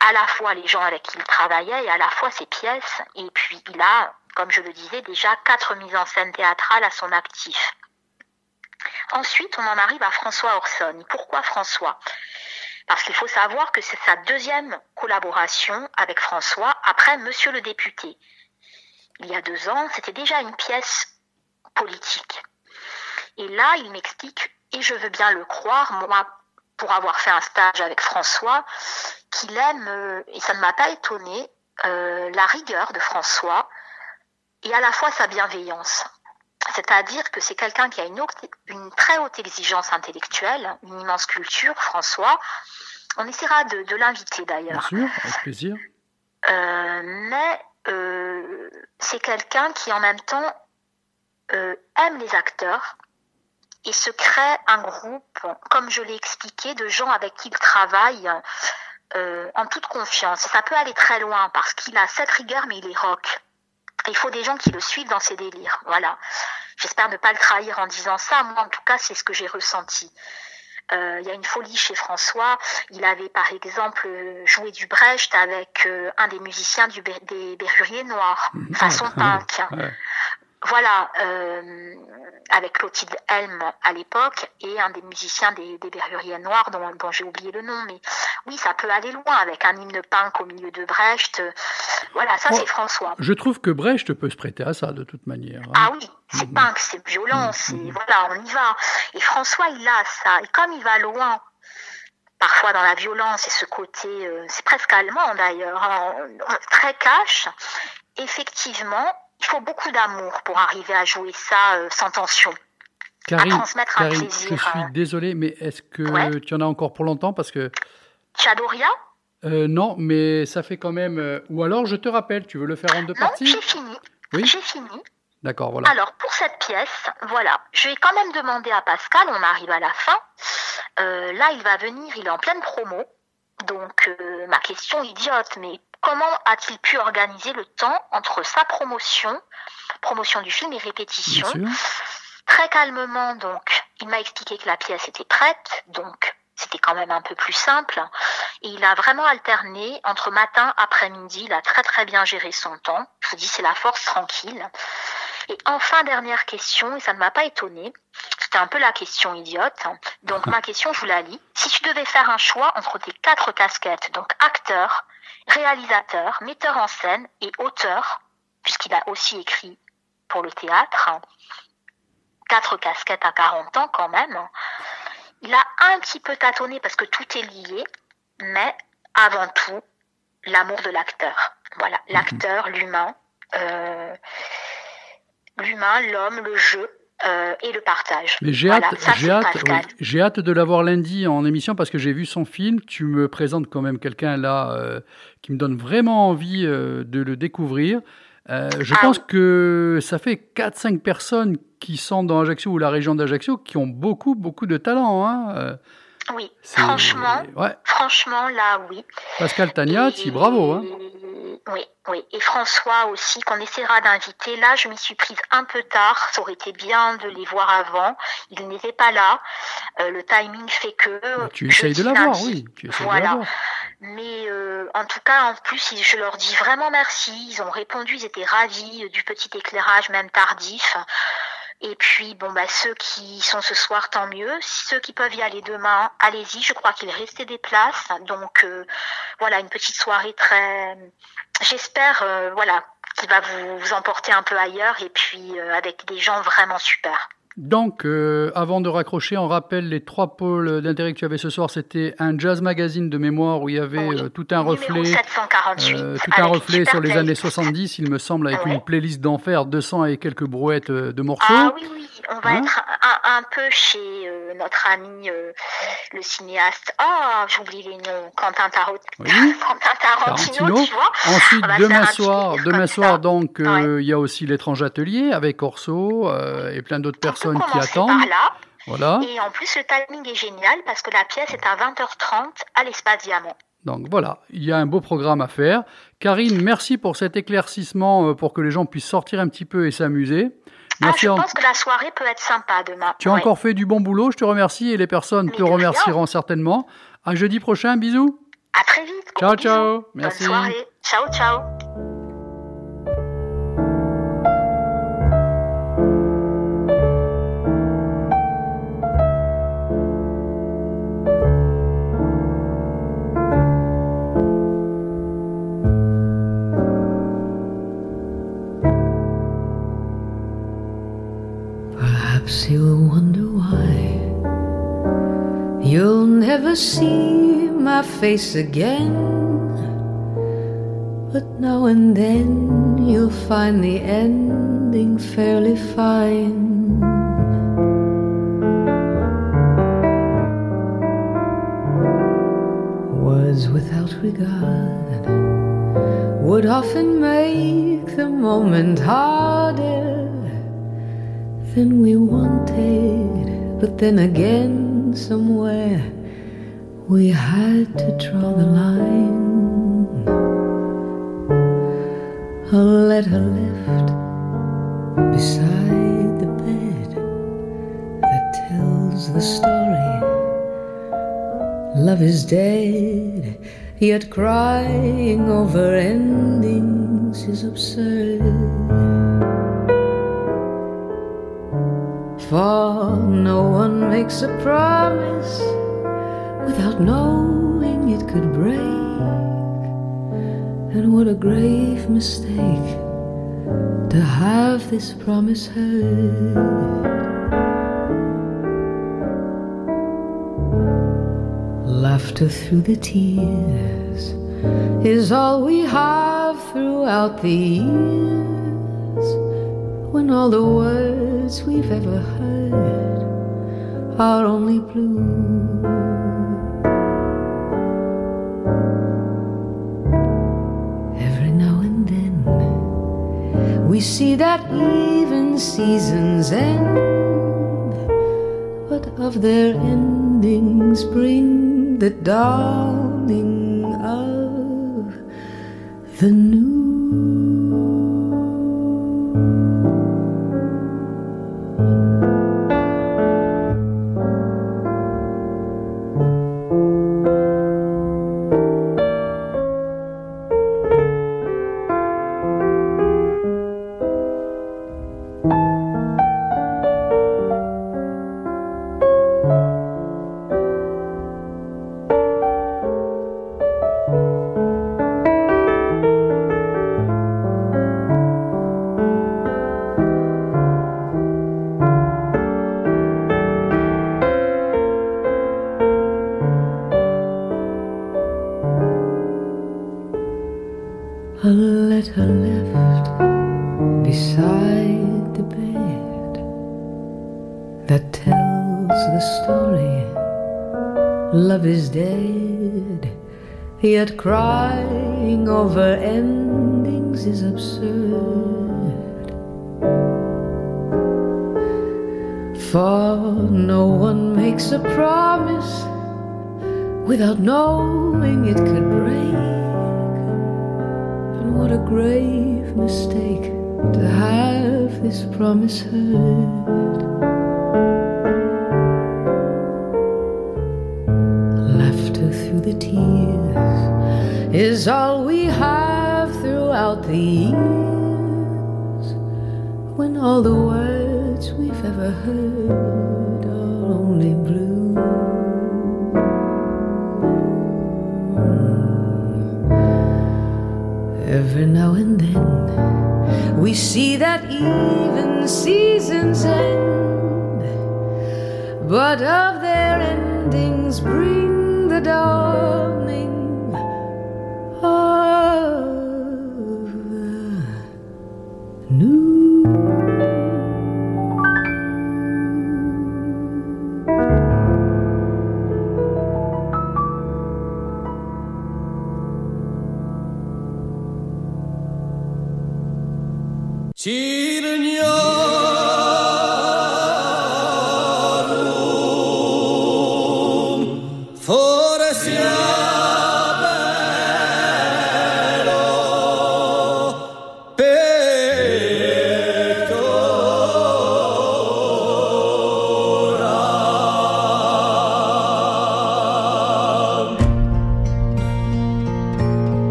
à la fois les gens avec qui il travaillait et à la fois ses pièces. Et puis, il a, comme je le disais, déjà quatre mises en scène théâtrales à son actif. Ensuite, on en arrive à François Orson. Pourquoi François? Parce qu'il faut savoir que c'est sa deuxième collaboration avec François après Monsieur le député. il y a deux ans, c'était déjà une pièce politique. Et là, il m'explique, et je veux bien le croire, moi, pour avoir fait un stage avec François, qu'il aime, et ça ne m'a pas étonné, euh, la rigueur de François et à la fois sa bienveillance. C'est-à-dire que c'est quelqu'un qui a une, une très haute exigence intellectuelle, une immense culture, François. On essaiera de, de l'inviter Bien d'ailleurs. sûr, avec plaisir. Euh, mais euh, c'est quelqu'un qui en même temps aime les acteurs et se crée un groupe, comme je l'ai expliqué, de gens avec qui il travaille euh, en toute confiance. Ça peut aller très loin parce qu'il a cette rigueur, mais il est rock. Il faut des gens qui le suivent dans ses délires. Voilà. J'espère ne pas le trahir en disant ça. Moi, en tout cas, c'est ce que j'ai ressenti. Euh, Il y a une folie chez François. Il avait, par exemple, joué du Brecht avec euh, un des musiciens du, des Berruriers Noirs, façon punk. Ouais. Voilà, euh, avec Clotilde Helm à l'époque et un des musiciens des, des Berruriers Noirs dont, dont j'ai oublié le nom. Mais oui, ça peut aller loin avec un hymne punk au milieu de Brecht. Voilà, ça c'est François. Je trouve que Brecht peut se prêter à ça de toute manière. hein. Ah oui, c'est Mhm. punk, c'est violent, c'est voilà, on y va. Et François, il a ça. Et comme il va loin, parfois dans la violence et ce côté, euh, c'est presque allemand d'ailleurs, hein, très cash. Effectivement, il faut beaucoup d'amour pour arriver à jouer ça euh, sans tension. Karine, transmettre un plaisir, je suis euh. désolé, mais est-ce que Ouais. tu en as encore pour longtemps? Parce que Chadoria euh, non, mais ça fait quand même. euh, Ou alors je te rappelle, tu veux le faire en deux Non, parties? j'ai fini. Oui? J'ai fini. D'accord, voilà. Alors, pour cette pièce, voilà, je vais quand même demander à Pascal, on arrive à la fin. Euh, là, il va venir, il est en pleine promo. Donc, euh, ma question idiote, mais comment a-t-il pu organiser le temps entre sa promotion, promotion du film et répétition. Très calmement, donc, il m'a expliqué que la pièce était prête, donc c'était quand même un peu plus simple. Et il a vraiment alterné entre matin, après-midi. Il a très très bien géré son temps. Je vous dis, c'est la force tranquille. Et enfin, dernière question, et ça ne m'a pas étonné. C'était un peu la question idiote. Donc ma question, je vous la lis. Si tu devais faire un choix entre tes quatre casquettes, donc acteur, réalisateur, metteur en scène et auteur, puisqu'il a aussi écrit pour le théâtre, quatre casquettes à 40 ans quand même. Il a un petit peu tâtonné parce que tout est lié, mais avant tout, l'amour de l'acteur. Voilà, l'acteur, l'humain, euh, l'humain, l'homme, le jeu euh, et le partage. Mais j'ai Voilà, hâte, oui, hâte de l'avoir lundi en émission parce que j'ai vu son film. Tu me présentes quand même quelqu'un là euh, qui me donne vraiment envie euh, de le découvrir. Je Ah pense que ça fait 4-5 personnes qui sont dans Ajaccio ou la région d'Ajaccio qui ont beaucoup, beaucoup de talent. Hein. Oui, franchement, Ouais, franchement, là, oui. Pascal Tagnati, bravo. Hein. Oui, oui. Et François aussi, qu'on essaiera d'inviter. Là, je m'y suis prise un peu tard. Ça aurait été bien de les voir avant. Ils n'étaient pas là. Euh, le timing fait que. Bah, tu essayes de l'avoir, oui. Tu essayes de Voilà. Mais euh, en tout cas, en plus, je leur dis vraiment merci. Ils ont répondu, ils étaient ravis euh, du petit éclairage, même tardif. Et puis, bon, bah, ceux qui sont ce soir, tant mieux. Ceux qui peuvent y aller demain, allez-y. Je crois qu'il restait des places. Donc, euh, voilà, une petite soirée très. J'espère, euh, voilà, qui va vous, emporter un peu ailleurs et puis euh, avec des gens vraiment super. Donc, euh, avant de raccrocher, on rappelle les trois pôles d'intérêt que tu avais ce soir. C'était un jazz magazine de mémoire où il y avait Oui. euh, tout un reflet. 748. Euh, tout un reflet sur les années playlist. 70, il me semble, avec Ouais. une playlist d'enfer, 200 et quelques brouettes de morceaux. Ah oui, oui, on va Hein être un, un peu chez euh, notre ami euh, le cinéaste. Oh, j'oublie les noms. Quentin, Tarot... Oui. Quentin Tarantino, Tarantino. tu vois. Ensuite, demain soir, demain soir, donc, euh, il y a aussi l'étrange atelier avec Orso et plein d'autres personnes qui attendent. par là. Voilà. Et en plus, le timing est génial parce que la pièce est à 20h30 à l'espace Diamant. Donc voilà, il y a un beau programme à faire. Karine, merci pour cet éclaircissement pour que les gens puissent sortir un petit peu et s'amuser. Ah, je en- pense que la soirée peut être sympa demain. Tu as Ouais. encore fait du bon boulot, je te remercie et les personnes Mais te remercieront certainement. À jeudi prochain, bisous. À très vite. Ciao, bisous. ciao. Merci. Bonne soirée. Ciao, ciao. Face again. But now and then you'll find the ending fairly fine. Words without regard would often make the moment harder than we wanted. But then again, somewhere we had to draw the line. A letter left beside the bed that tells the story. Love is dead, yet crying over endings is absurd. For no one makes a promise without knowing it could break. And what a grave mistake to have this promise heard. Laughter through the tears is all we have throughout the years. When all the words we've ever heard are only blue. We see that even seasons end, but of their endings bring the dawning of the new.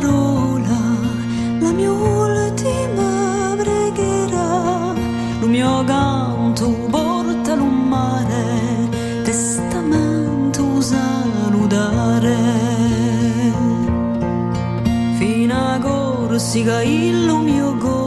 Fiumarola, la mia ultima preghiera, il mio canto porta al mare, salutare fino a corsica il mio cuore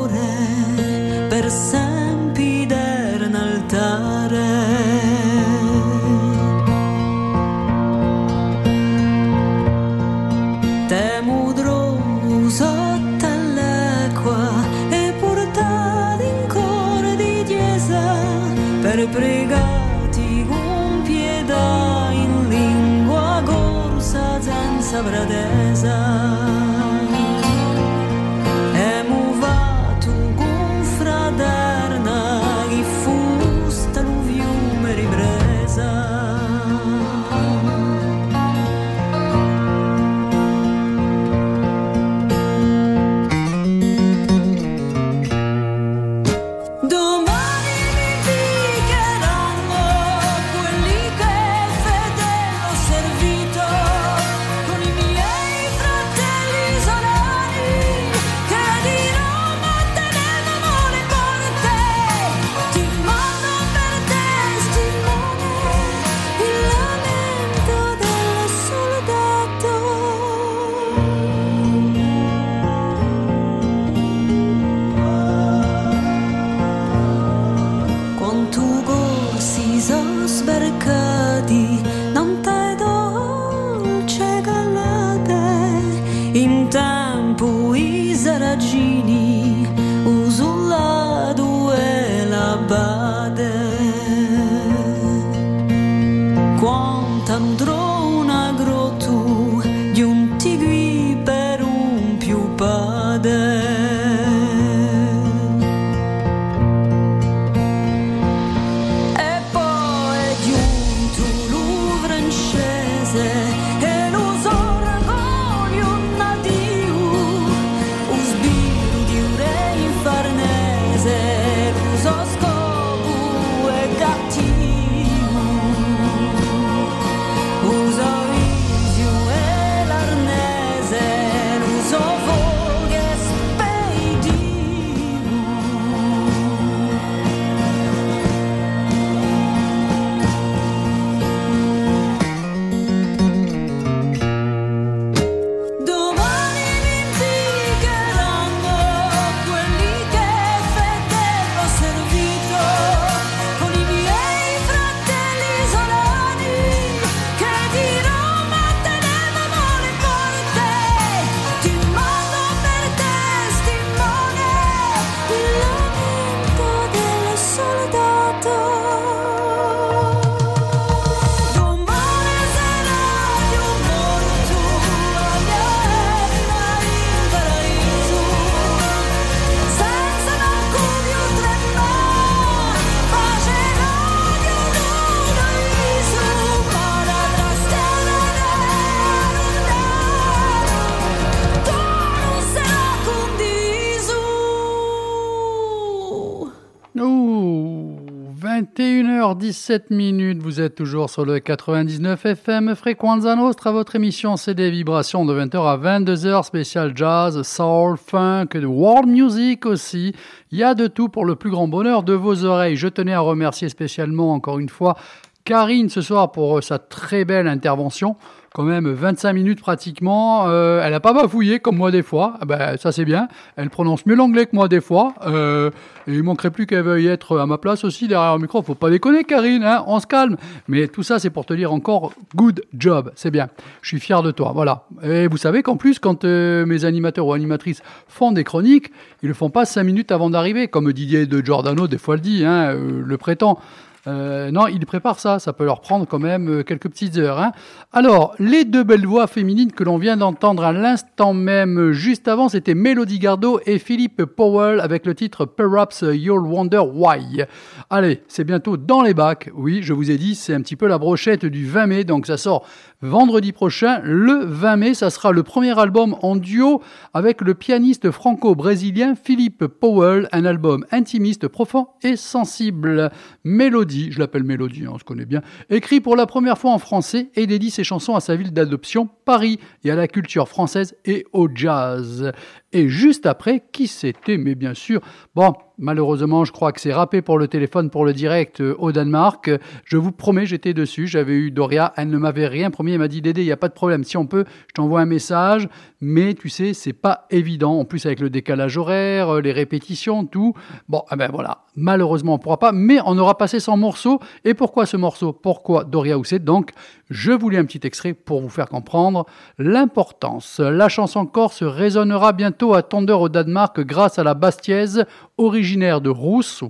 21h17 minutes, vous êtes toujours sur le 99 FM Frequenza Nostra, votre émission c'est des vibrations de 20h à 22h, spécial jazz, soul, funk, world music aussi. Il y a de tout pour le plus grand bonheur de vos oreilles. Je tenais à remercier spécialement encore une fois Karine ce soir pour sa très belle intervention. Quand même 25 minutes pratiquement. Euh, elle a pas bafouillé comme moi des fois. Ah ben, ça c'est bien. Elle prononce mieux l'anglais que moi des fois. Euh, il manquerait plus qu'elle veuille être à ma place aussi derrière le micro. Faut pas déconner Karine, hein on se calme. Mais tout ça c'est pour te dire encore good job. C'est bien. Je suis fier de toi. Voilà. Et vous savez qu'en plus quand euh, mes animateurs ou animatrices font des chroniques, ils le font pas 5 minutes avant d'arriver. Comme Didier de Giordano des fois le dit, hein, euh, le prétend. Euh, non, ils préparent ça, ça peut leur prendre quand même euh, quelques petites heures. Hein. Alors, les deux belles voix féminines que l'on vient d'entendre à l'instant même, juste avant, c'était Mélodie Gardot et Philippe Powell avec le titre Perhaps You'll Wonder Why. Allez, c'est bientôt dans les bacs. Oui, je vous ai dit, c'est un petit peu la brochette du 20 mai, donc ça sort vendredi prochain, le 20 mai. Ça sera le premier album en duo avec le pianiste franco-brésilien Philippe Powell, un album intimiste, profond et sensible. Mélodie, je l'appelle Mélodie, on se connaît bien, écrit pour la première fois en français et dédie ses chansons à sa ville d'adoption, Paris, et à la culture française et au jazz. Et juste après, qui c'était? Mais bien sûr, bon, malheureusement, je crois que c'est râpé pour le téléphone, pour le direct euh, au Danemark. Je vous promets, j'étais dessus. J'avais eu Doria, elle ne m'avait rien promis. Elle m'a dit Dédé, il n'y a pas de problème. Si on peut, je t'envoie un message. Mais tu sais, c'est pas évident. En plus, avec le décalage horaire, euh, les répétitions, tout. Bon, eh ben voilà. Malheureusement, on pourra pas. Mais on aura passé son morceau. Et pourquoi ce morceau? Pourquoi Doria Housset? Donc, je voulais un petit extrait pour vous faire comprendre l'importance. La chanson corse résonnera bientôt à Tondeur au Danemark grâce à la bastiaise originaire de Rousse,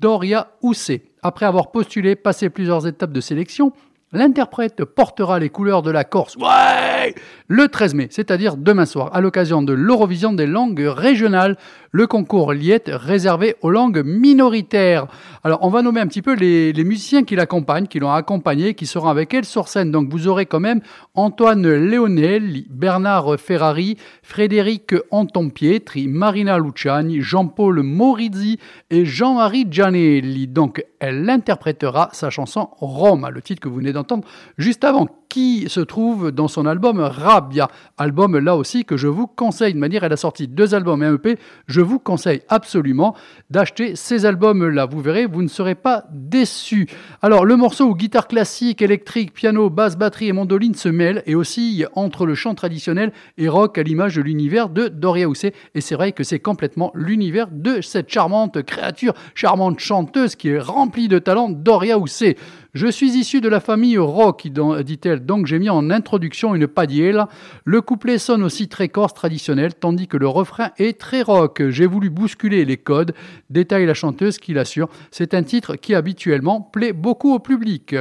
Doria Housset. Après avoir postulé, passé plusieurs étapes de sélection, L'interprète portera les couleurs de la Corse ouais, le 13 mai, c'est-à-dire demain soir, à l'occasion de l'Eurovision des langues régionales, le concours Liette réservé aux langues minoritaires. Alors, on va nommer un petit peu les, musiciens qui l'accompagnent, qui l'ont accompagné, qui seront avec elle sur scène. Donc, vous aurez quand même Antoine Léonel, Bernard Ferrari, Frédéric Anton Pietri, Marina Luciani, Jean-Paul Morizzi et Jean-Marie Gianelli. Donc, elle interprétera sa chanson Rome, le titre que vous venez d'entendre juste avant, qui se trouve dans son album Rabia. Album là aussi que je vous conseille. De manière, elle a sorti deux albums et EP. Je vous conseille absolument d'acheter ces albums-là. Vous verrez, vous ne serez pas déçus. Alors, le morceau où guitare classique, électrique, piano, basse, batterie et mandoline se mêlent et oscillent entre le chant traditionnel et rock à l'image de l'univers de Doria Housset. Et c'est vrai que c'est complètement l'univers de cette charmante créature, charmante chanteuse qui est remplie de talent, Doria Housset. Je suis issu de la famille rock, dit-elle, donc j'ai mis en introduction une padielle. Le couplet sonne aussi très corse traditionnel, tandis que le refrain est très rock. J'ai voulu bousculer les codes, détaille la chanteuse qui l'assure. C'est un titre qui habituellement plaît beaucoup au public.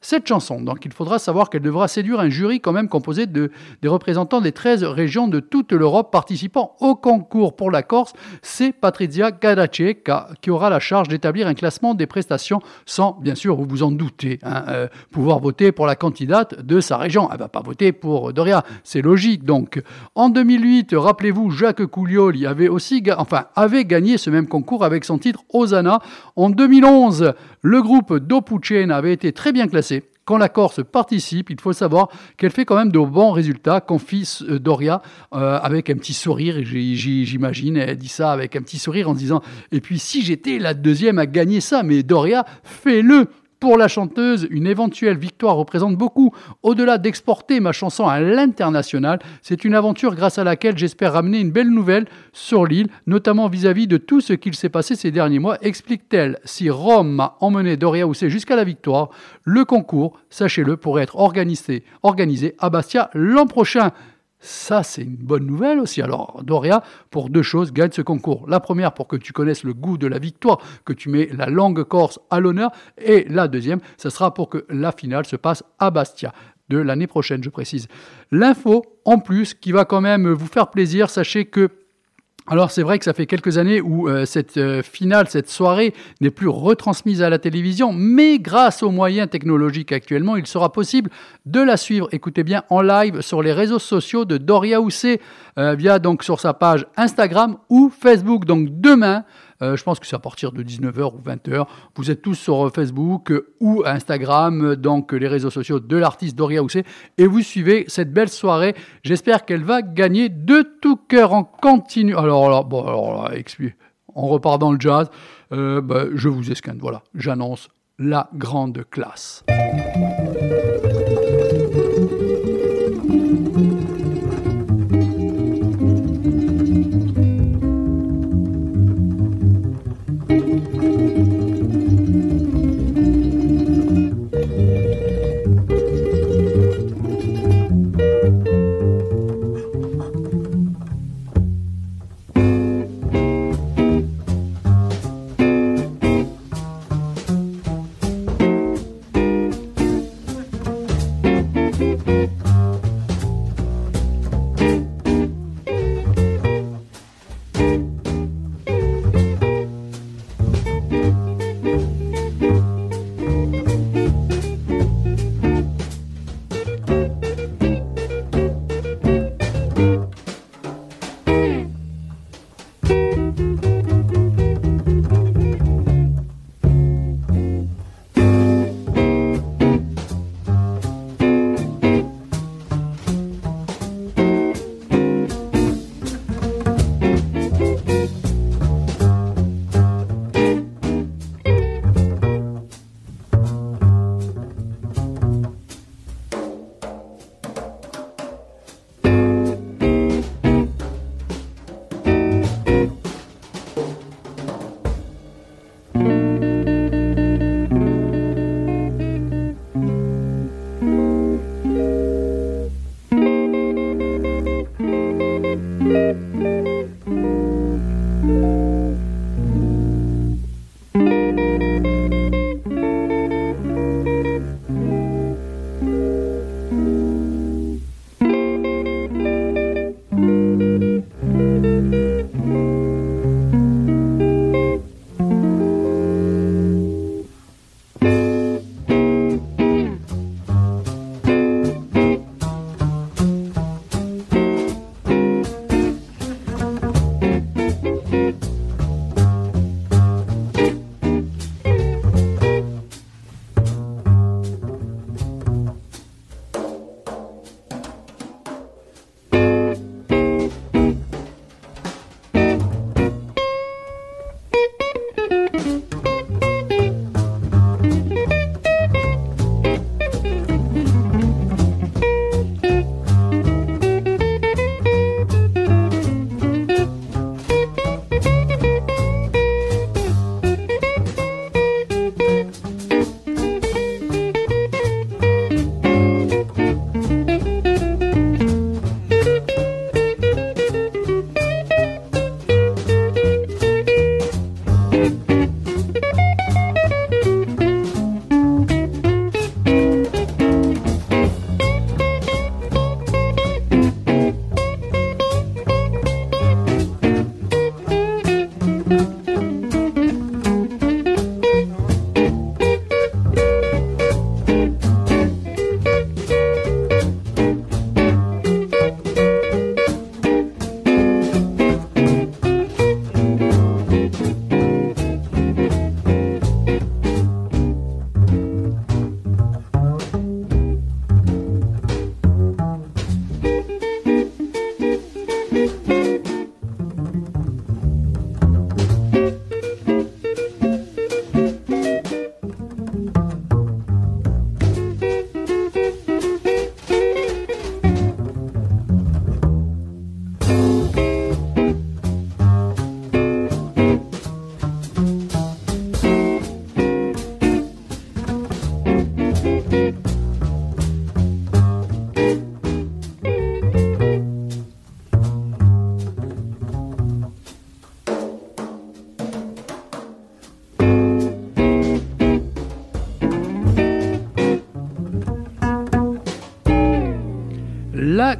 Cette chanson, donc il faudra savoir qu'elle devra séduire un jury quand même composé de, des représentants des 13 régions de toute l'Europe participant au concours pour la Corse. C'est Patrizia Gadacek qui aura la charge d'établir un classement des prestations sans, bien sûr, vous vous en doutez, hein, euh, pouvoir voter pour la candidate de sa région. Elle va pas voter pour Doria, c'est logique donc. En 2008, rappelez-vous, Jacques Couliol avait aussi, enfin, avait gagné ce même concours avec son titre Osana. En 2011, le groupe Dopuchen avait été très bien classé. Quand la Corse participe, il faut savoir qu'elle fait quand même de bons résultats, confie euh, Doria euh, avec un petit sourire, j'imagine, elle dit ça avec un petit sourire en disant Et puis si j'étais la deuxième à gagner ça, mais Doria, fais-le pour la chanteuse, une éventuelle victoire représente beaucoup. Au-delà d'exporter ma chanson à l'international, c'est une aventure grâce à laquelle j'espère ramener une belle nouvelle sur l'île, notamment vis-à-vis de tout ce qu'il s'est passé ces derniers mois, explique-t-elle. Si Rome m'a emmené Doria Housset jusqu'à la victoire, le concours, sachez-le, pourrait être organisé, organisé à Bastia l'an prochain. Ça, c'est une bonne nouvelle aussi. Alors, Doria, pour deux choses, gagne ce concours. La première, pour que tu connaisses le goût de la victoire, que tu mets la langue corse à l'honneur. Et la deuxième, ce sera pour que la finale se passe à Bastia de l'année prochaine, je précise. L'info, en plus, qui va quand même vous faire plaisir, sachez que alors c'est vrai que ça fait quelques années où euh, cette euh, finale, cette soirée n'est plus retransmise à la télévision, mais grâce aux moyens technologiques actuellement, il sera possible de la suivre, écoutez bien, en live sur les réseaux sociaux de Doria Housset, euh, via donc sur sa page Instagram ou Facebook. Donc demain, euh, je pense que c'est à partir de 19h ou 20h. Vous êtes tous sur euh, Facebook euh, ou Instagram, donc les réseaux sociaux de l'artiste Doria Housset, et vous suivez cette belle soirée. J'espère qu'elle va gagner de tout cœur en continu. Alors là, bon. On repart dans le jazz. Bah, je vous esquinte, voilà. J'annonce la grande classe.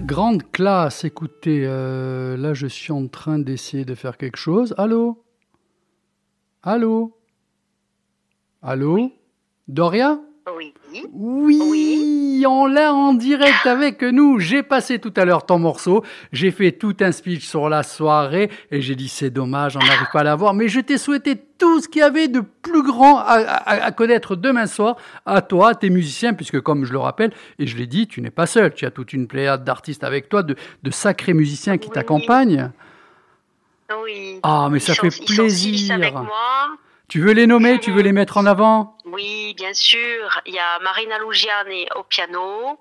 Grande classe, écoutez, euh, là je suis en train d'essayer de faire quelque chose. Allô? Allô? Allô? Doria? Oui. oui, On l'a en direct avec nous. J'ai passé tout à l'heure ton morceau. J'ai fait tout un speech sur la soirée et j'ai dit c'est dommage, on n'arrive pas à l'avoir. Mais je t'ai souhaité tout ce qu'il y avait de plus grand à, à- à connaître demain soir à toi, tes musiciens, puisque comme je le rappelle, et je l'ai dit, tu n'es pas seul. Tu as toute une pléiade d'artistes avec toi, de, de sacrés musiciens qui Oui. t'accompagnent. Oui. Ah, mais ça sont- fait plaisir. avec moi. Tu veux les nommer Tu veux les mettre en avant? Oui, bien sûr. Il y a Marina Lugiani au piano.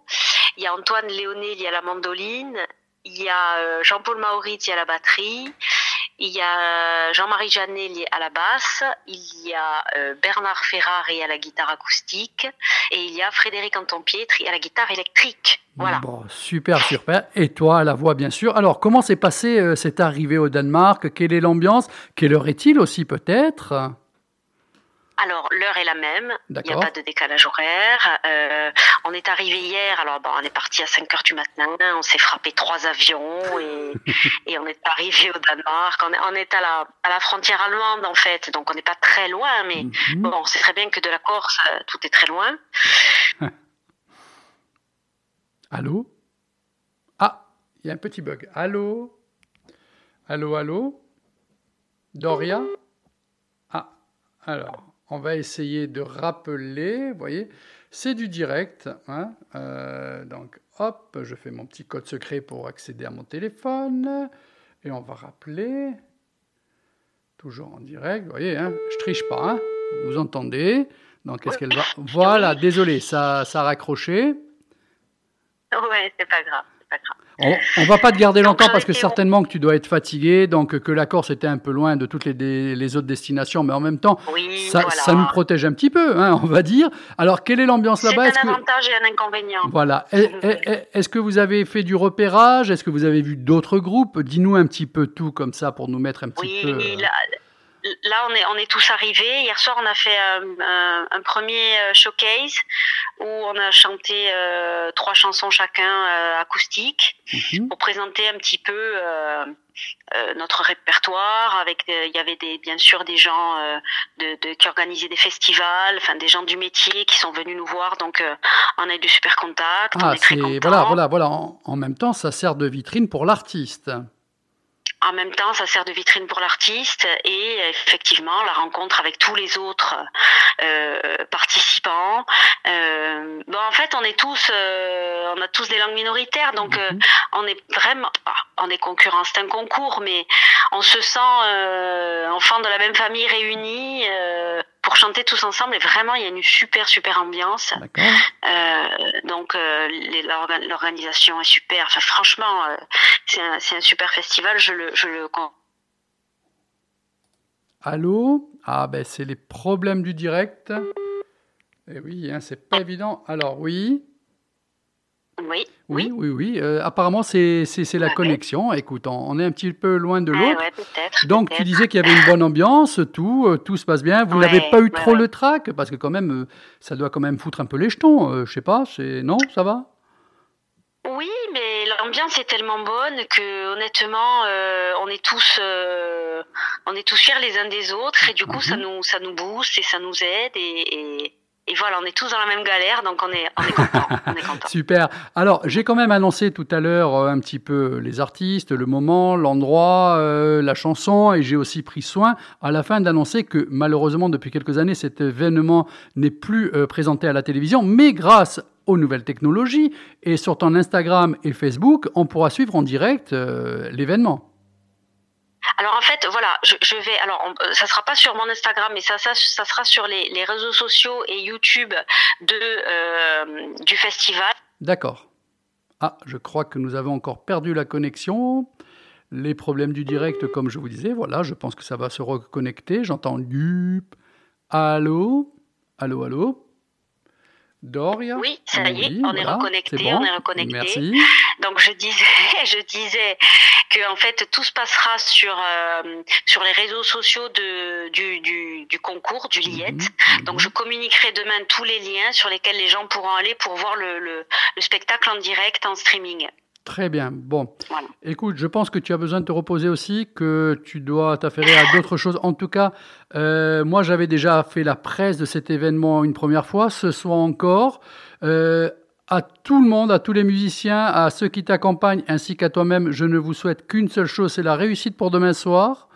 Il y a Antoine Léonelli à la mandoline. Il y a euh, Jean-Paul Maurizi à la batterie. Il y a Jean-Marie Janelli à la basse. Il y a euh, Bernard Ferrari à la guitare acoustique. Et il y a Frédéric Anton Pietri à la guitare électrique. Voilà. Super, super. Et toi, à la voix, bien sûr. Alors, comment s'est passé euh, cette arrivée au Danemark? Quelle est l'ambiance? Quelle heure est-il aussi, peut-être? Alors, l'heure est la même. Il n'y a pas de décalage horaire. Euh, on est arrivé hier. Alors, bon, on est parti à 5 heures du matin. On s'est frappé trois avions et, et on est arrivé au Danemark. On est, on est à, la, à la frontière allemande, en fait. Donc, on n'est pas très loin. Mais Mhm. bon, c'est très bien que de la Corse, euh, tout est très loin. Allô? Ah, il y a un petit bug. Allô? Allô, allô? Doria? Ah, alors, on va essayer de rappeler. Vous voyez, c'est du direct. hein, euh, donc, hop, je fais mon petit code secret pour accéder à mon téléphone. Et on va rappeler. Toujours en direct. Vous voyez, hein, je triche pas. hein, vous entendez Donc, est-ce qu'elle va Voilà, désolé, ça, ça a raccroché. Ouais, c'est pas grave. C'est pas grave. On, on va pas te garder longtemps parce que certainement que tu dois être fatigué, donc que la Corse était un peu loin de toutes les, des- les autres destinations, mais en même temps, Oui, ça, voilà. ça nous protège un petit peu, hein, on va dire. Alors, quelle est l'ambiance C'est là-bas? un Est-ce que- avantage et un inconvénient. Voilà. Est- est- Est-ce que vous avez fait du repérage? Est-ce que vous avez vu d'autres groupes? Dis-nous un petit peu tout comme ça pour nous mettre un petit Oui, peu. Là, on, est, on est tous arrivés. Hier soir, on a fait euh, un, un premier euh, showcase où on a chanté euh, trois chansons chacun euh, acoustiques mhm. pour présenter un petit peu euh, euh, notre répertoire. Avec, euh, il y avait des, bien sûr des gens euh, de, de- qui organisaient des festivals, enfin des gens du métier qui sont venus nous voir. Donc, euh, on a eu du super contact. on Ah, est très c'est contents. voilà, voilà, voilà. En, en même temps, ça sert de vitrine pour l'artiste. En même temps, ça sert de vitrine pour l'artiste et effectivement la rencontre avec tous les autres euh, participants. Euh, bon, en fait, on est tous, euh, on a tous des langues minoritaires, donc euh, Mhm. on est vraiment, ah, on est concurrents, c'est un concours, mais on se sent euh, enfants de la même famille réunis euh, pour chanter tous ensemble. Et vraiment, il y a une super super ambiance. Euh, donc euh, l'organisation est super. Enfin, franchement, euh, c'est un, super festival. Je le, je le Allô? Ah, ben, c'est les problèmes du direct. Eh oui, hein, c'est pas évident. Alors, oui. Oui, Oui, oui, oui. euh, apparemment, c'est c'est- c'est la Ouais. connexion. Écoute, on, on est un petit peu loin de Ouais, l'autre. ouais, peut-être. Donc, tu disais qu'il y avait une bonne ambiance, tout, euh, tout se passe bien. Vous Ouais, n'avez pas eu ouais, trop ouais. le trac? Parce que, quand même, euh, ça doit quand même foutre un peu les jetons. je sais pas, c'est. Non, ça va? Oui, mais l'ambiance est tellement bonne que honnêtement, on est tous, on est tous fiers les uns des autres et du coup, ça Mhm. nous, ça nous booste et ça nous aide et, et, et voilà, on est tous dans la même galère, donc on est, on est content, on est. Super. Alors, j'ai quand même annoncé tout à l'heure euh, un petit peu les artistes, le moment, l'endroit, euh, la chanson, et j'ai aussi pris soin à la fin d'annoncer que malheureusement, depuis quelques années, cet événement n'est plus euh, présenté à la télévision, mais grâce aux nouvelles technologies et sur ton Instagram et Facebook, on pourra suivre en direct euh, l'événement. Alors en fait, voilà, je, vais. Alors, on- euh, ça sera pas sur mon Instagram, mais ça, sera sur les, réseaux sociaux et YouTube euh, du festival. D'accord. Ah, je crois que nous avons encore perdu la connexion. Les problèmes du direct, comme je vous disais, voilà, je pense que ça va se reconnecter. J'entends dup. Allô? Allô, allô? Doria Oui, ça y est, Oui, on est reconnecté, bon. on est reconnecté. Merci. Donc je disais, je disais que en fait tout se passera sur euh, sur les réseaux sociaux de du du, du concours du Liette. Mhm, Donc mhm. je communiquerai demain tous les liens sur lesquels les gens pourront aller pour voir le, le, le spectacle en direct en streaming. Très bien. Bon, Voilà. écoute, je pense que tu as besoin de te reposer aussi, que tu dois t'affairer à d'autres choses. En tout cas, euh, moi, j'avais déjà fait la presse de cet événement une première fois, ce soir encore. Euh, à tout le monde, à tous les musiciens, à ceux qui t'accompagnent, ainsi qu'à toi-même, je ne vous souhaite qu'une seule chose, c'est la réussite pour demain soir.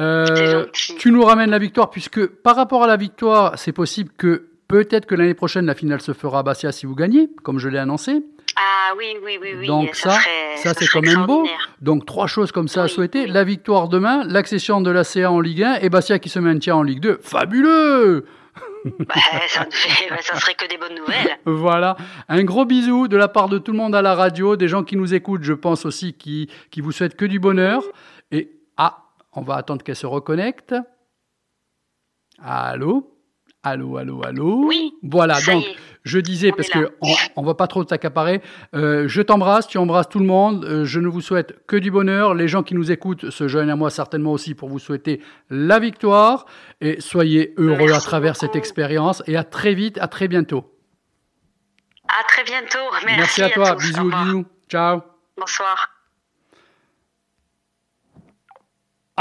Euh, tu nous ramènes la victoire, puisque par rapport à la victoire, c'est possible que peut-être que l'année prochaine, la finale se fera à Bastia si vous gagnez, comme je l'ai annoncé. Ah oui, oui, oui, oui. Donc ça, serait, ça, c'est quand même beau. Donc trois choses comme ça à souhaiter. oui. La victoire demain, l'accession de la CA en Ligue 1 et Bastia qui se maintient en Ligue 2. Fabuleux Bah, ça, ne fait- bah, ça serait que des bonnes nouvelles. Voilà. Un gros bisou de la part de tout le monde à la radio, des gens qui nous écoutent, je pense aussi, qui, qui vous souhaitent que du bonheur. Et ah, on va attendre qu'elle se reconnecte. Allô? Allô, allô, allô? Oui, Voilà, ça donc y est. je disais, On parce que on, on va pas trop t'accaparer, euh, je t'embrasse, tu embrasses tout le monde, euh, je ne vous souhaite que du bonheur, les gens qui nous écoutent se joignent à moi certainement aussi pour vous souhaiter la victoire, et soyez heureux Merci à travers cette expérience, et à très vite, à très bientôt. À très bientôt. Merci, à toi, tous. Bisous, bisous, ciao. Bonsoir.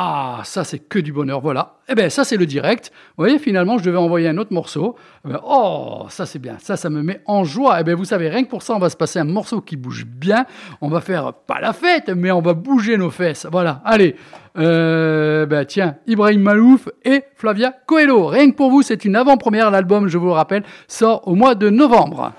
Ah, ça c'est que du bonheur, voilà. Eh bien, ça c'est le direct. Vous voyez, finalement, je devais envoyer un autre morceau. Eh ben, oh, ça c'est bien, ça, ça me met en joie. Eh bien, vous savez, rien que pour ça, on va se passer un morceau qui bouge bien. On va faire pas la fête, mais on va bouger nos fesses. Voilà, allez. Euh, ben, tiens, Ibrahim Malouf et Flavia Coelho. Rien que pour vous, c'est une avant-première. L'album, je vous le rappelle, sort au mois de novembre.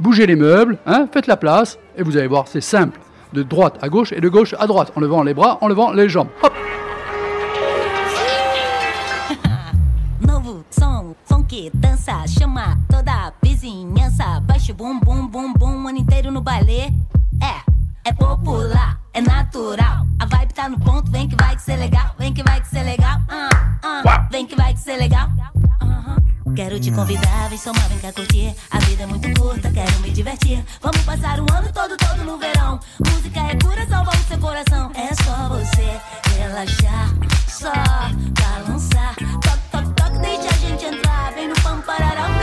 Bougez les meubles, hein, faites la place, et vous allez voir, c'est simple. De droite à gauche et de gauche à droite, en levant les bras, en levant les jambes. Hop Novo som, que dança, chama toda a vizinhança. dança. Baixa o bum, bum, bum, bum, o ano inteiro no baile. É, é popular, é natural. A vibe tá no ponto, vem que vai que ser legal. Vem que vai que ser legal. Ah, vem que vai que ser legal. Quero te convidar, vem somar, vem cá curtir. A vida é muito curta, quero me divertir. Vamos passar o ano todo, todo no verão. Música é cura, salva o seu coração. É só você relaxar, só balançar. Toque, toque, toque, deixa a gente entrar. Vem no pampararão,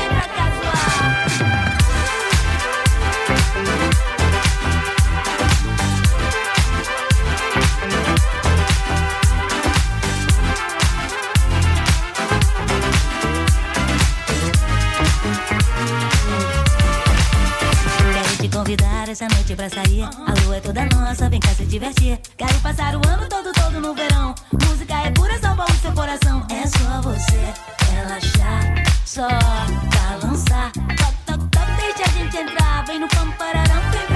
essa noite pra sair. A lua é toda nossa, vem cá se divertir. Quero passar o ano todo, todo no verão. Música é pura, salva o seu coração. É só você relaxar, só balançar. Toque, toque, toque, deixa a gente entrar. Vem no pampararão, vem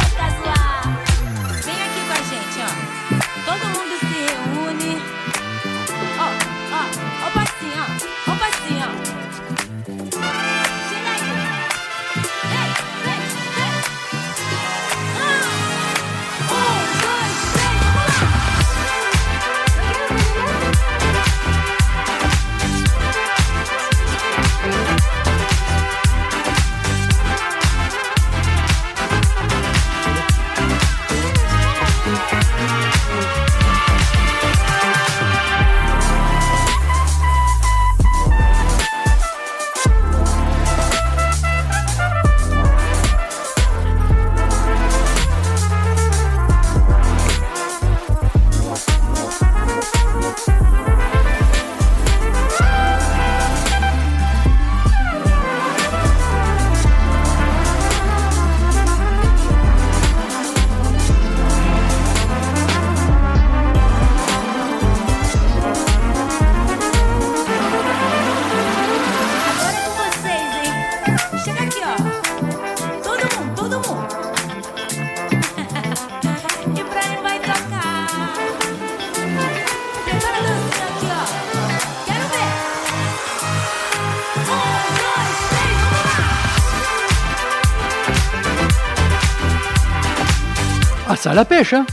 ça la pêche, hein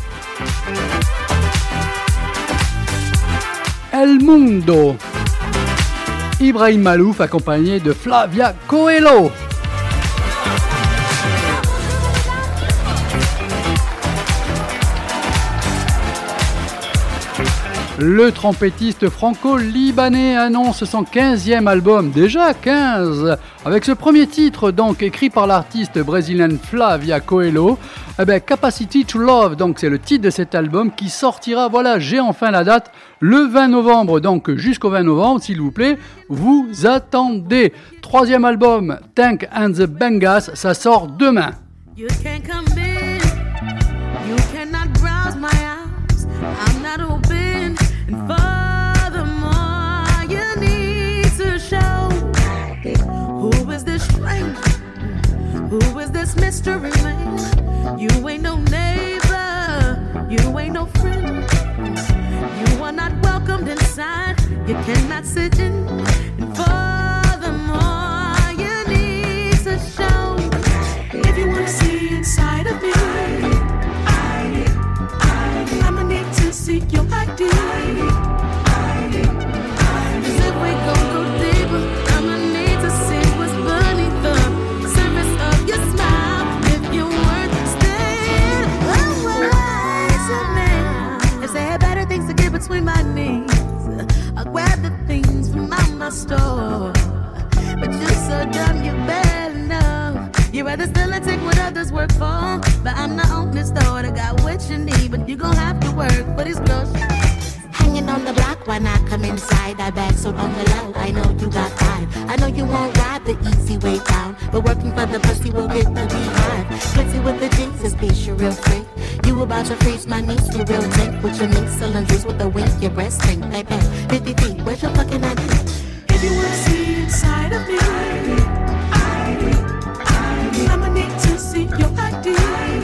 El Mundo. Ibrahim Malouf accompagné de Flavia Coelho. Le trompettiste franco-libanais annonce son 15e album, déjà 15, avec ce premier titre donc écrit par l'artiste brésilienne Flavia Coelho, eh ben, Capacity to Love, donc c'est le titre de cet album qui sortira, voilà, j'ai enfin la date, le 20 novembre, donc jusqu'au 20 novembre, s'il vous plaît, vous attendez. Troisième album, Tank and the Bangas, ça sort demain. Who is this mystery man? You ain't no neighbor. You ain't no friend. You are not welcomed inside. You cannot sit in. And furthermore, you need to show. If you wanna see inside of me, I, I, I'ma need to seek your ID. Between my knees, I'll grab the things from out my store. But you're so dumb, you better know. You rather steal and take what others work for. But I'm the only store that got what you need. But you gon' have to work for these groceries. Hanging on the block, why not come inside? I bag so on the low, I know you got time. I know you won't ride the easy way down. But working for the pussy will get the behind. Flexing with the Jesus piece, you're real free. You about to freeze my knees, you real tank. With your mix cylinders with a wink, your breast string. Baby, 50 feet, where's your fucking ID? If you wanna see inside of me, I, I, I'ma need to see your ID.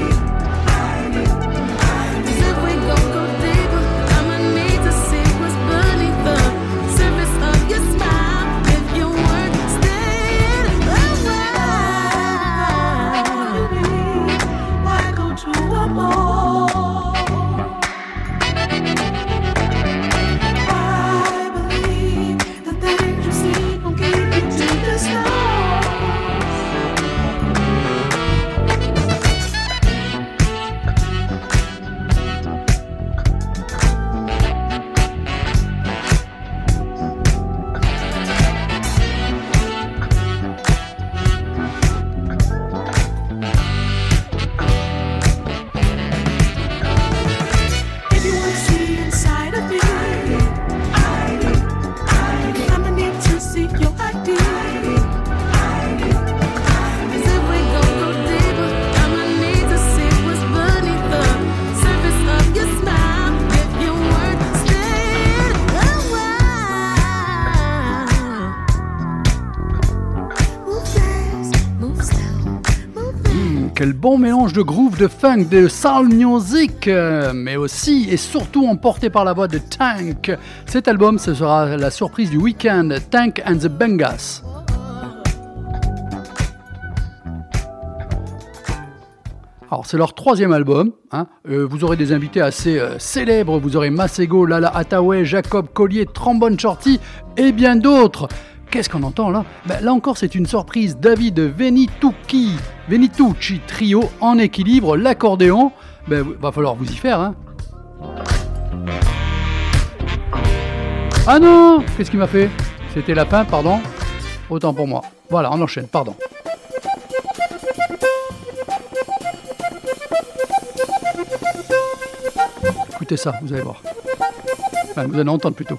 Bon mélange de groove, de funk, de soul music, euh, mais aussi et surtout emporté par la voix de Tank. Cet album, ce sera la surprise du week-end, Tank and the Bangas. Alors c'est leur troisième album. hein. Euh, vous aurez des invités assez euh, célèbres. Vous aurez Masego, Lala Hathaway, Jacob Collier, Trombone Shorty et bien d'autres. Qu'est-ce qu'on entend là? Ben, Là encore c'est une surprise. David Venitucci, Venitucci Trio en équilibre, l'accordéon. Ben, va falloir vous y faire. Hein. Ah non Qu'est-ce qu'il m'a fait? C'était la fin, pardon. Autant pour moi. Voilà, on enchaîne, pardon. Écoutez ça, vous allez voir. Enfin, vous allez entendre plutôt.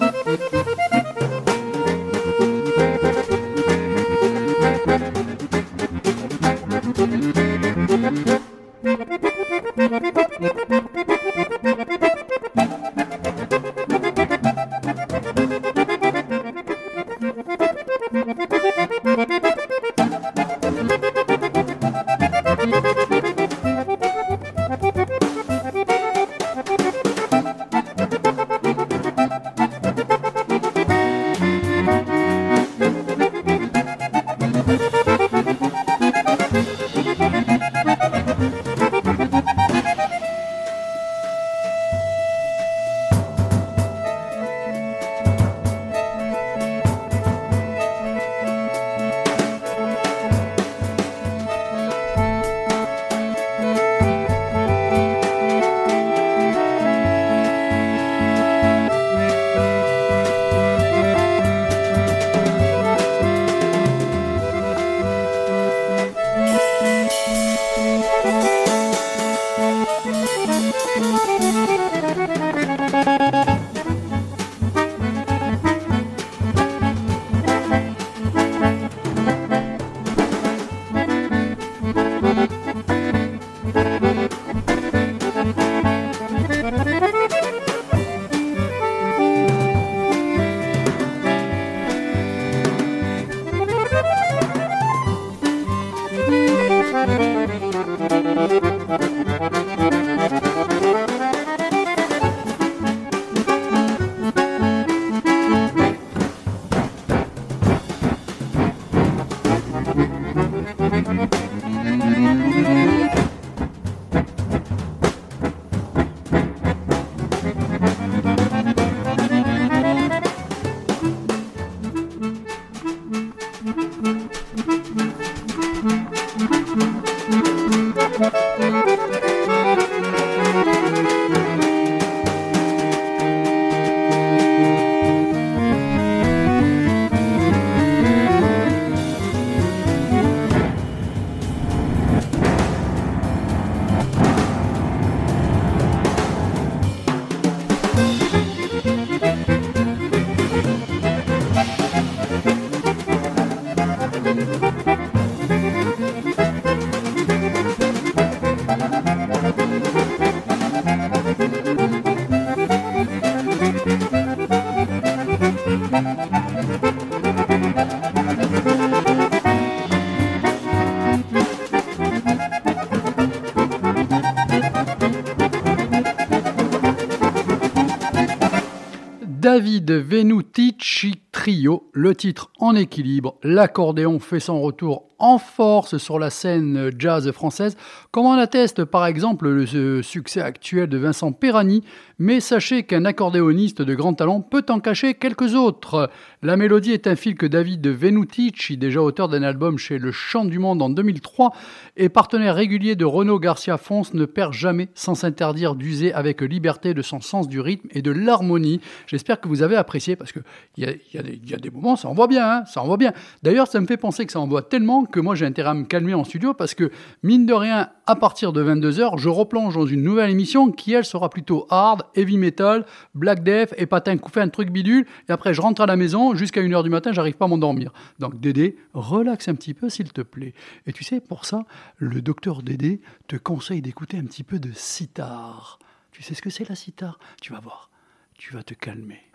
David Venutici Trio, le titre en équilibre, l'accordéon fait son retour en force sur la scène jazz française, comme en atteste par exemple le succès actuel de Vincent Perani, mais sachez qu'un accordéoniste de grand talent peut en cacher quelques autres. La mélodie est un fil que David Venutici, déjà auteur d'un album chez Le Chant du Monde en 2003 et partenaire régulier de Renaud Garcia Fons, ne perd jamais sans s'interdire d'user avec liberté de son sens du rythme et de l'harmonie. J'espère que vous avez apprécié parce qu'il y, y a, des- moments, ça envoie bien, hein, ça envoie bien. D'ailleurs, ça me fait penser que ça envoie tellement que moi, j'ai intérêt à me calmer en studio parce que, mine de rien, à partir de 22h, je replonge dans une nouvelle émission qui, elle, sera plutôt hard, heavy metal, black death et patin couffin, un truc bidule. Et après, je rentre à la maison, jusqu'à 1h du matin, j'arrive pas à m'endormir. Donc, Dédé, relaxe un petit peu, s'il te plaît. Et tu sais, pour ça, le docteur Dédé te conseille d'écouter un petit peu de sitar. Tu sais ce que c'est la sitar? Tu vas voir, tu vas te calmer.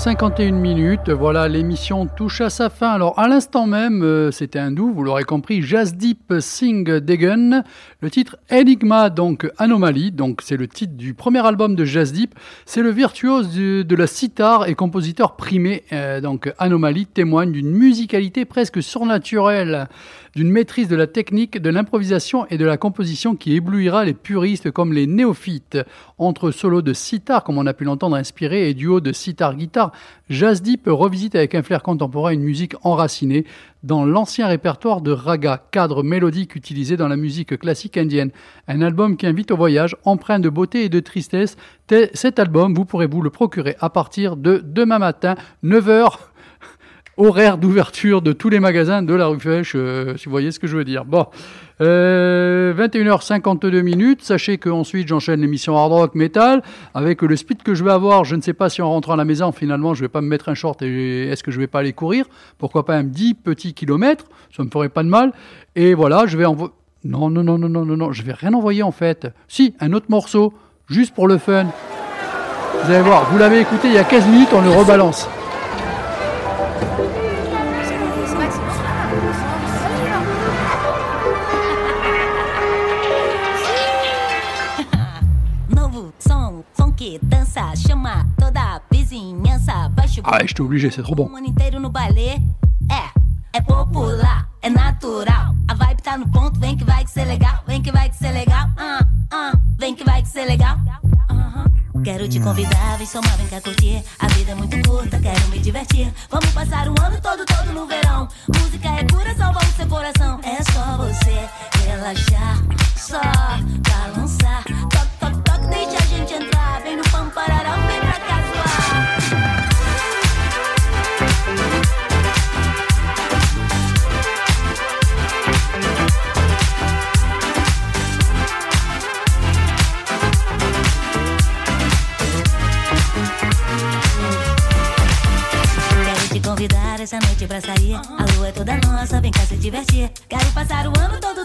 21h51 minutes, voilà l'émission touche à sa fin. Alors à l'instant même, euh, c'était un doux, vous l'aurez compris, Jazz Deep Sing Degen, le titre Enigma, donc Anomalie, donc c'est le titre du premier album de Jazz Deep. C'est le virtuose de la sitar et compositeur primé, euh, donc Anomalie témoigne d'une musicalité presque surnaturelle, d'une maîtrise de la technique, de l'improvisation et de la composition qui éblouira les puristes comme les néophytes. Entre solos de sitar, comme on a pu l'entendre inspiré, et duo de sitar-guitare, Jazz Deep revisite avec un flair contemporain une musique enracinée dans l'ancien répertoire de raga, cadre mélodique utilisé dans la musique classique indienne. Un album qui invite au voyage, empreint de beauté et de tristesse. Cet album, vous pourrez vous le procurer à partir de demain matin, 9h horaire d'ouverture de tous les magasins de la rue Fèche, euh, si vous voyez ce que je veux dire. Bon, euh, 21h52 minutes. Sachez qu'ensuite j'enchaîne l'émission Hard Rock Metal avec le speed que je vais avoir. Je ne sais pas si en rentrant à la maison, finalement, je vais pas me mettre un short et est-ce que je vais pas aller courir? Pourquoi pas un 10 petits kilomètres? Ça me ferait pas de mal. Et voilà, je vais envoyer. Non, non, non, non, non, non, non, je vais rien envoyer en fait. Si, un autre morceau, juste pour le fun. Vous allez voir, vous l'avez écouté il y a 15 minutes, on le rebalance. Funk, dança, chama toda a vizinhança. Baixo Ah, j'étais obligé, c'est trop bon. o ano inteiro no balé. É, é popular, é natural. A vibe tá no ponto, vem que vai que ser legal. Vem que vai que ser legal. Ah, ah, vem que vai que ser legal. Quero te convidar, vem somar, vem cá curtir. A vida é muito curta, quero me divertir. Vamos passar o ano todo, todo no verão. Música é cura, salva o seu coração. É só você relaxar, só balançar. Toque, toque, toque, deixa essa noite pra sair. A lua é toda nossa, vem cá se divertir. Quero passar o ano todo,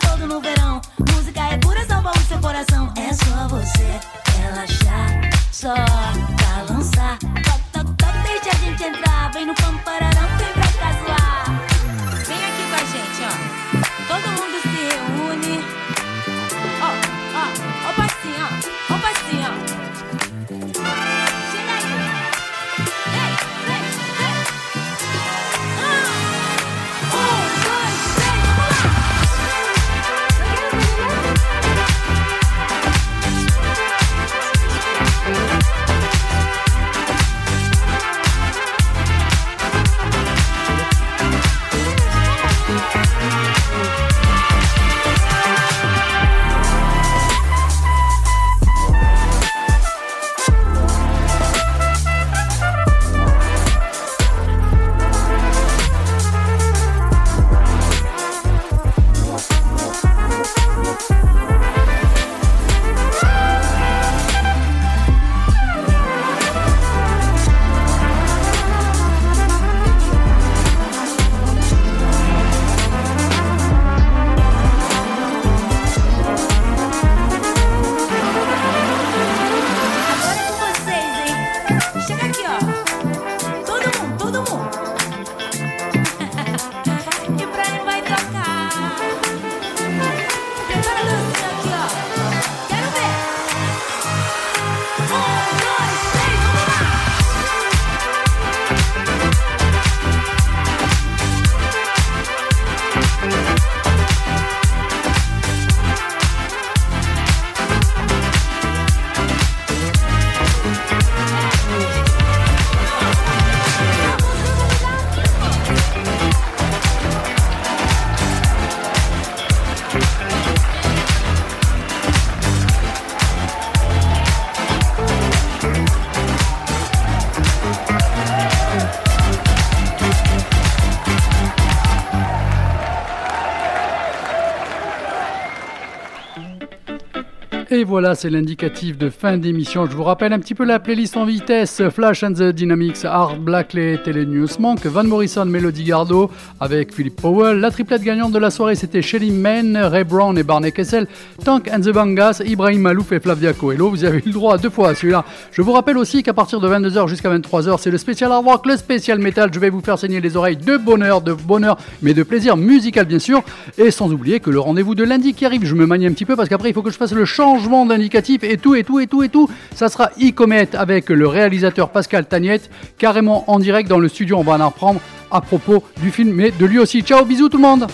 Et voilà, c'est l'indicatif de fin d'émission. Je vous rappelle un petit peu la playlist en vitesse. Flash and the Dynamics, Art Blackley, Tele News Monk, Van Morrison, Melody Gardot avec Philippe Powell. La triplette gagnante de la soirée, c'était Shelly Men, Ray Brown et Barney Kessel. Tank and the Bangas, Ibrahim Malouf et Flavia Coelho. Vous avez eu le droit deux fois à celui-là. Je vous rappelle aussi qu'à partir de 22h jusqu'à 23h, c'est le spécial hard le spécial metal. Je vais vous faire saigner les oreilles de bonheur, de bonheur, mais de plaisir musical bien sûr. Et sans oublier que le rendez-vous de lundi qui arrive, je me manie un petit peu parce qu'après il faut que je fasse le changement d'indicatif et tout, et tout, et tout, et tout. Ça sera Icomet avec le réalisateur Pascal Tagnette, carrément en direct dans le studio. On va en apprendre à propos du film, mais de lui aussi. Ciao, bisous tout le monde!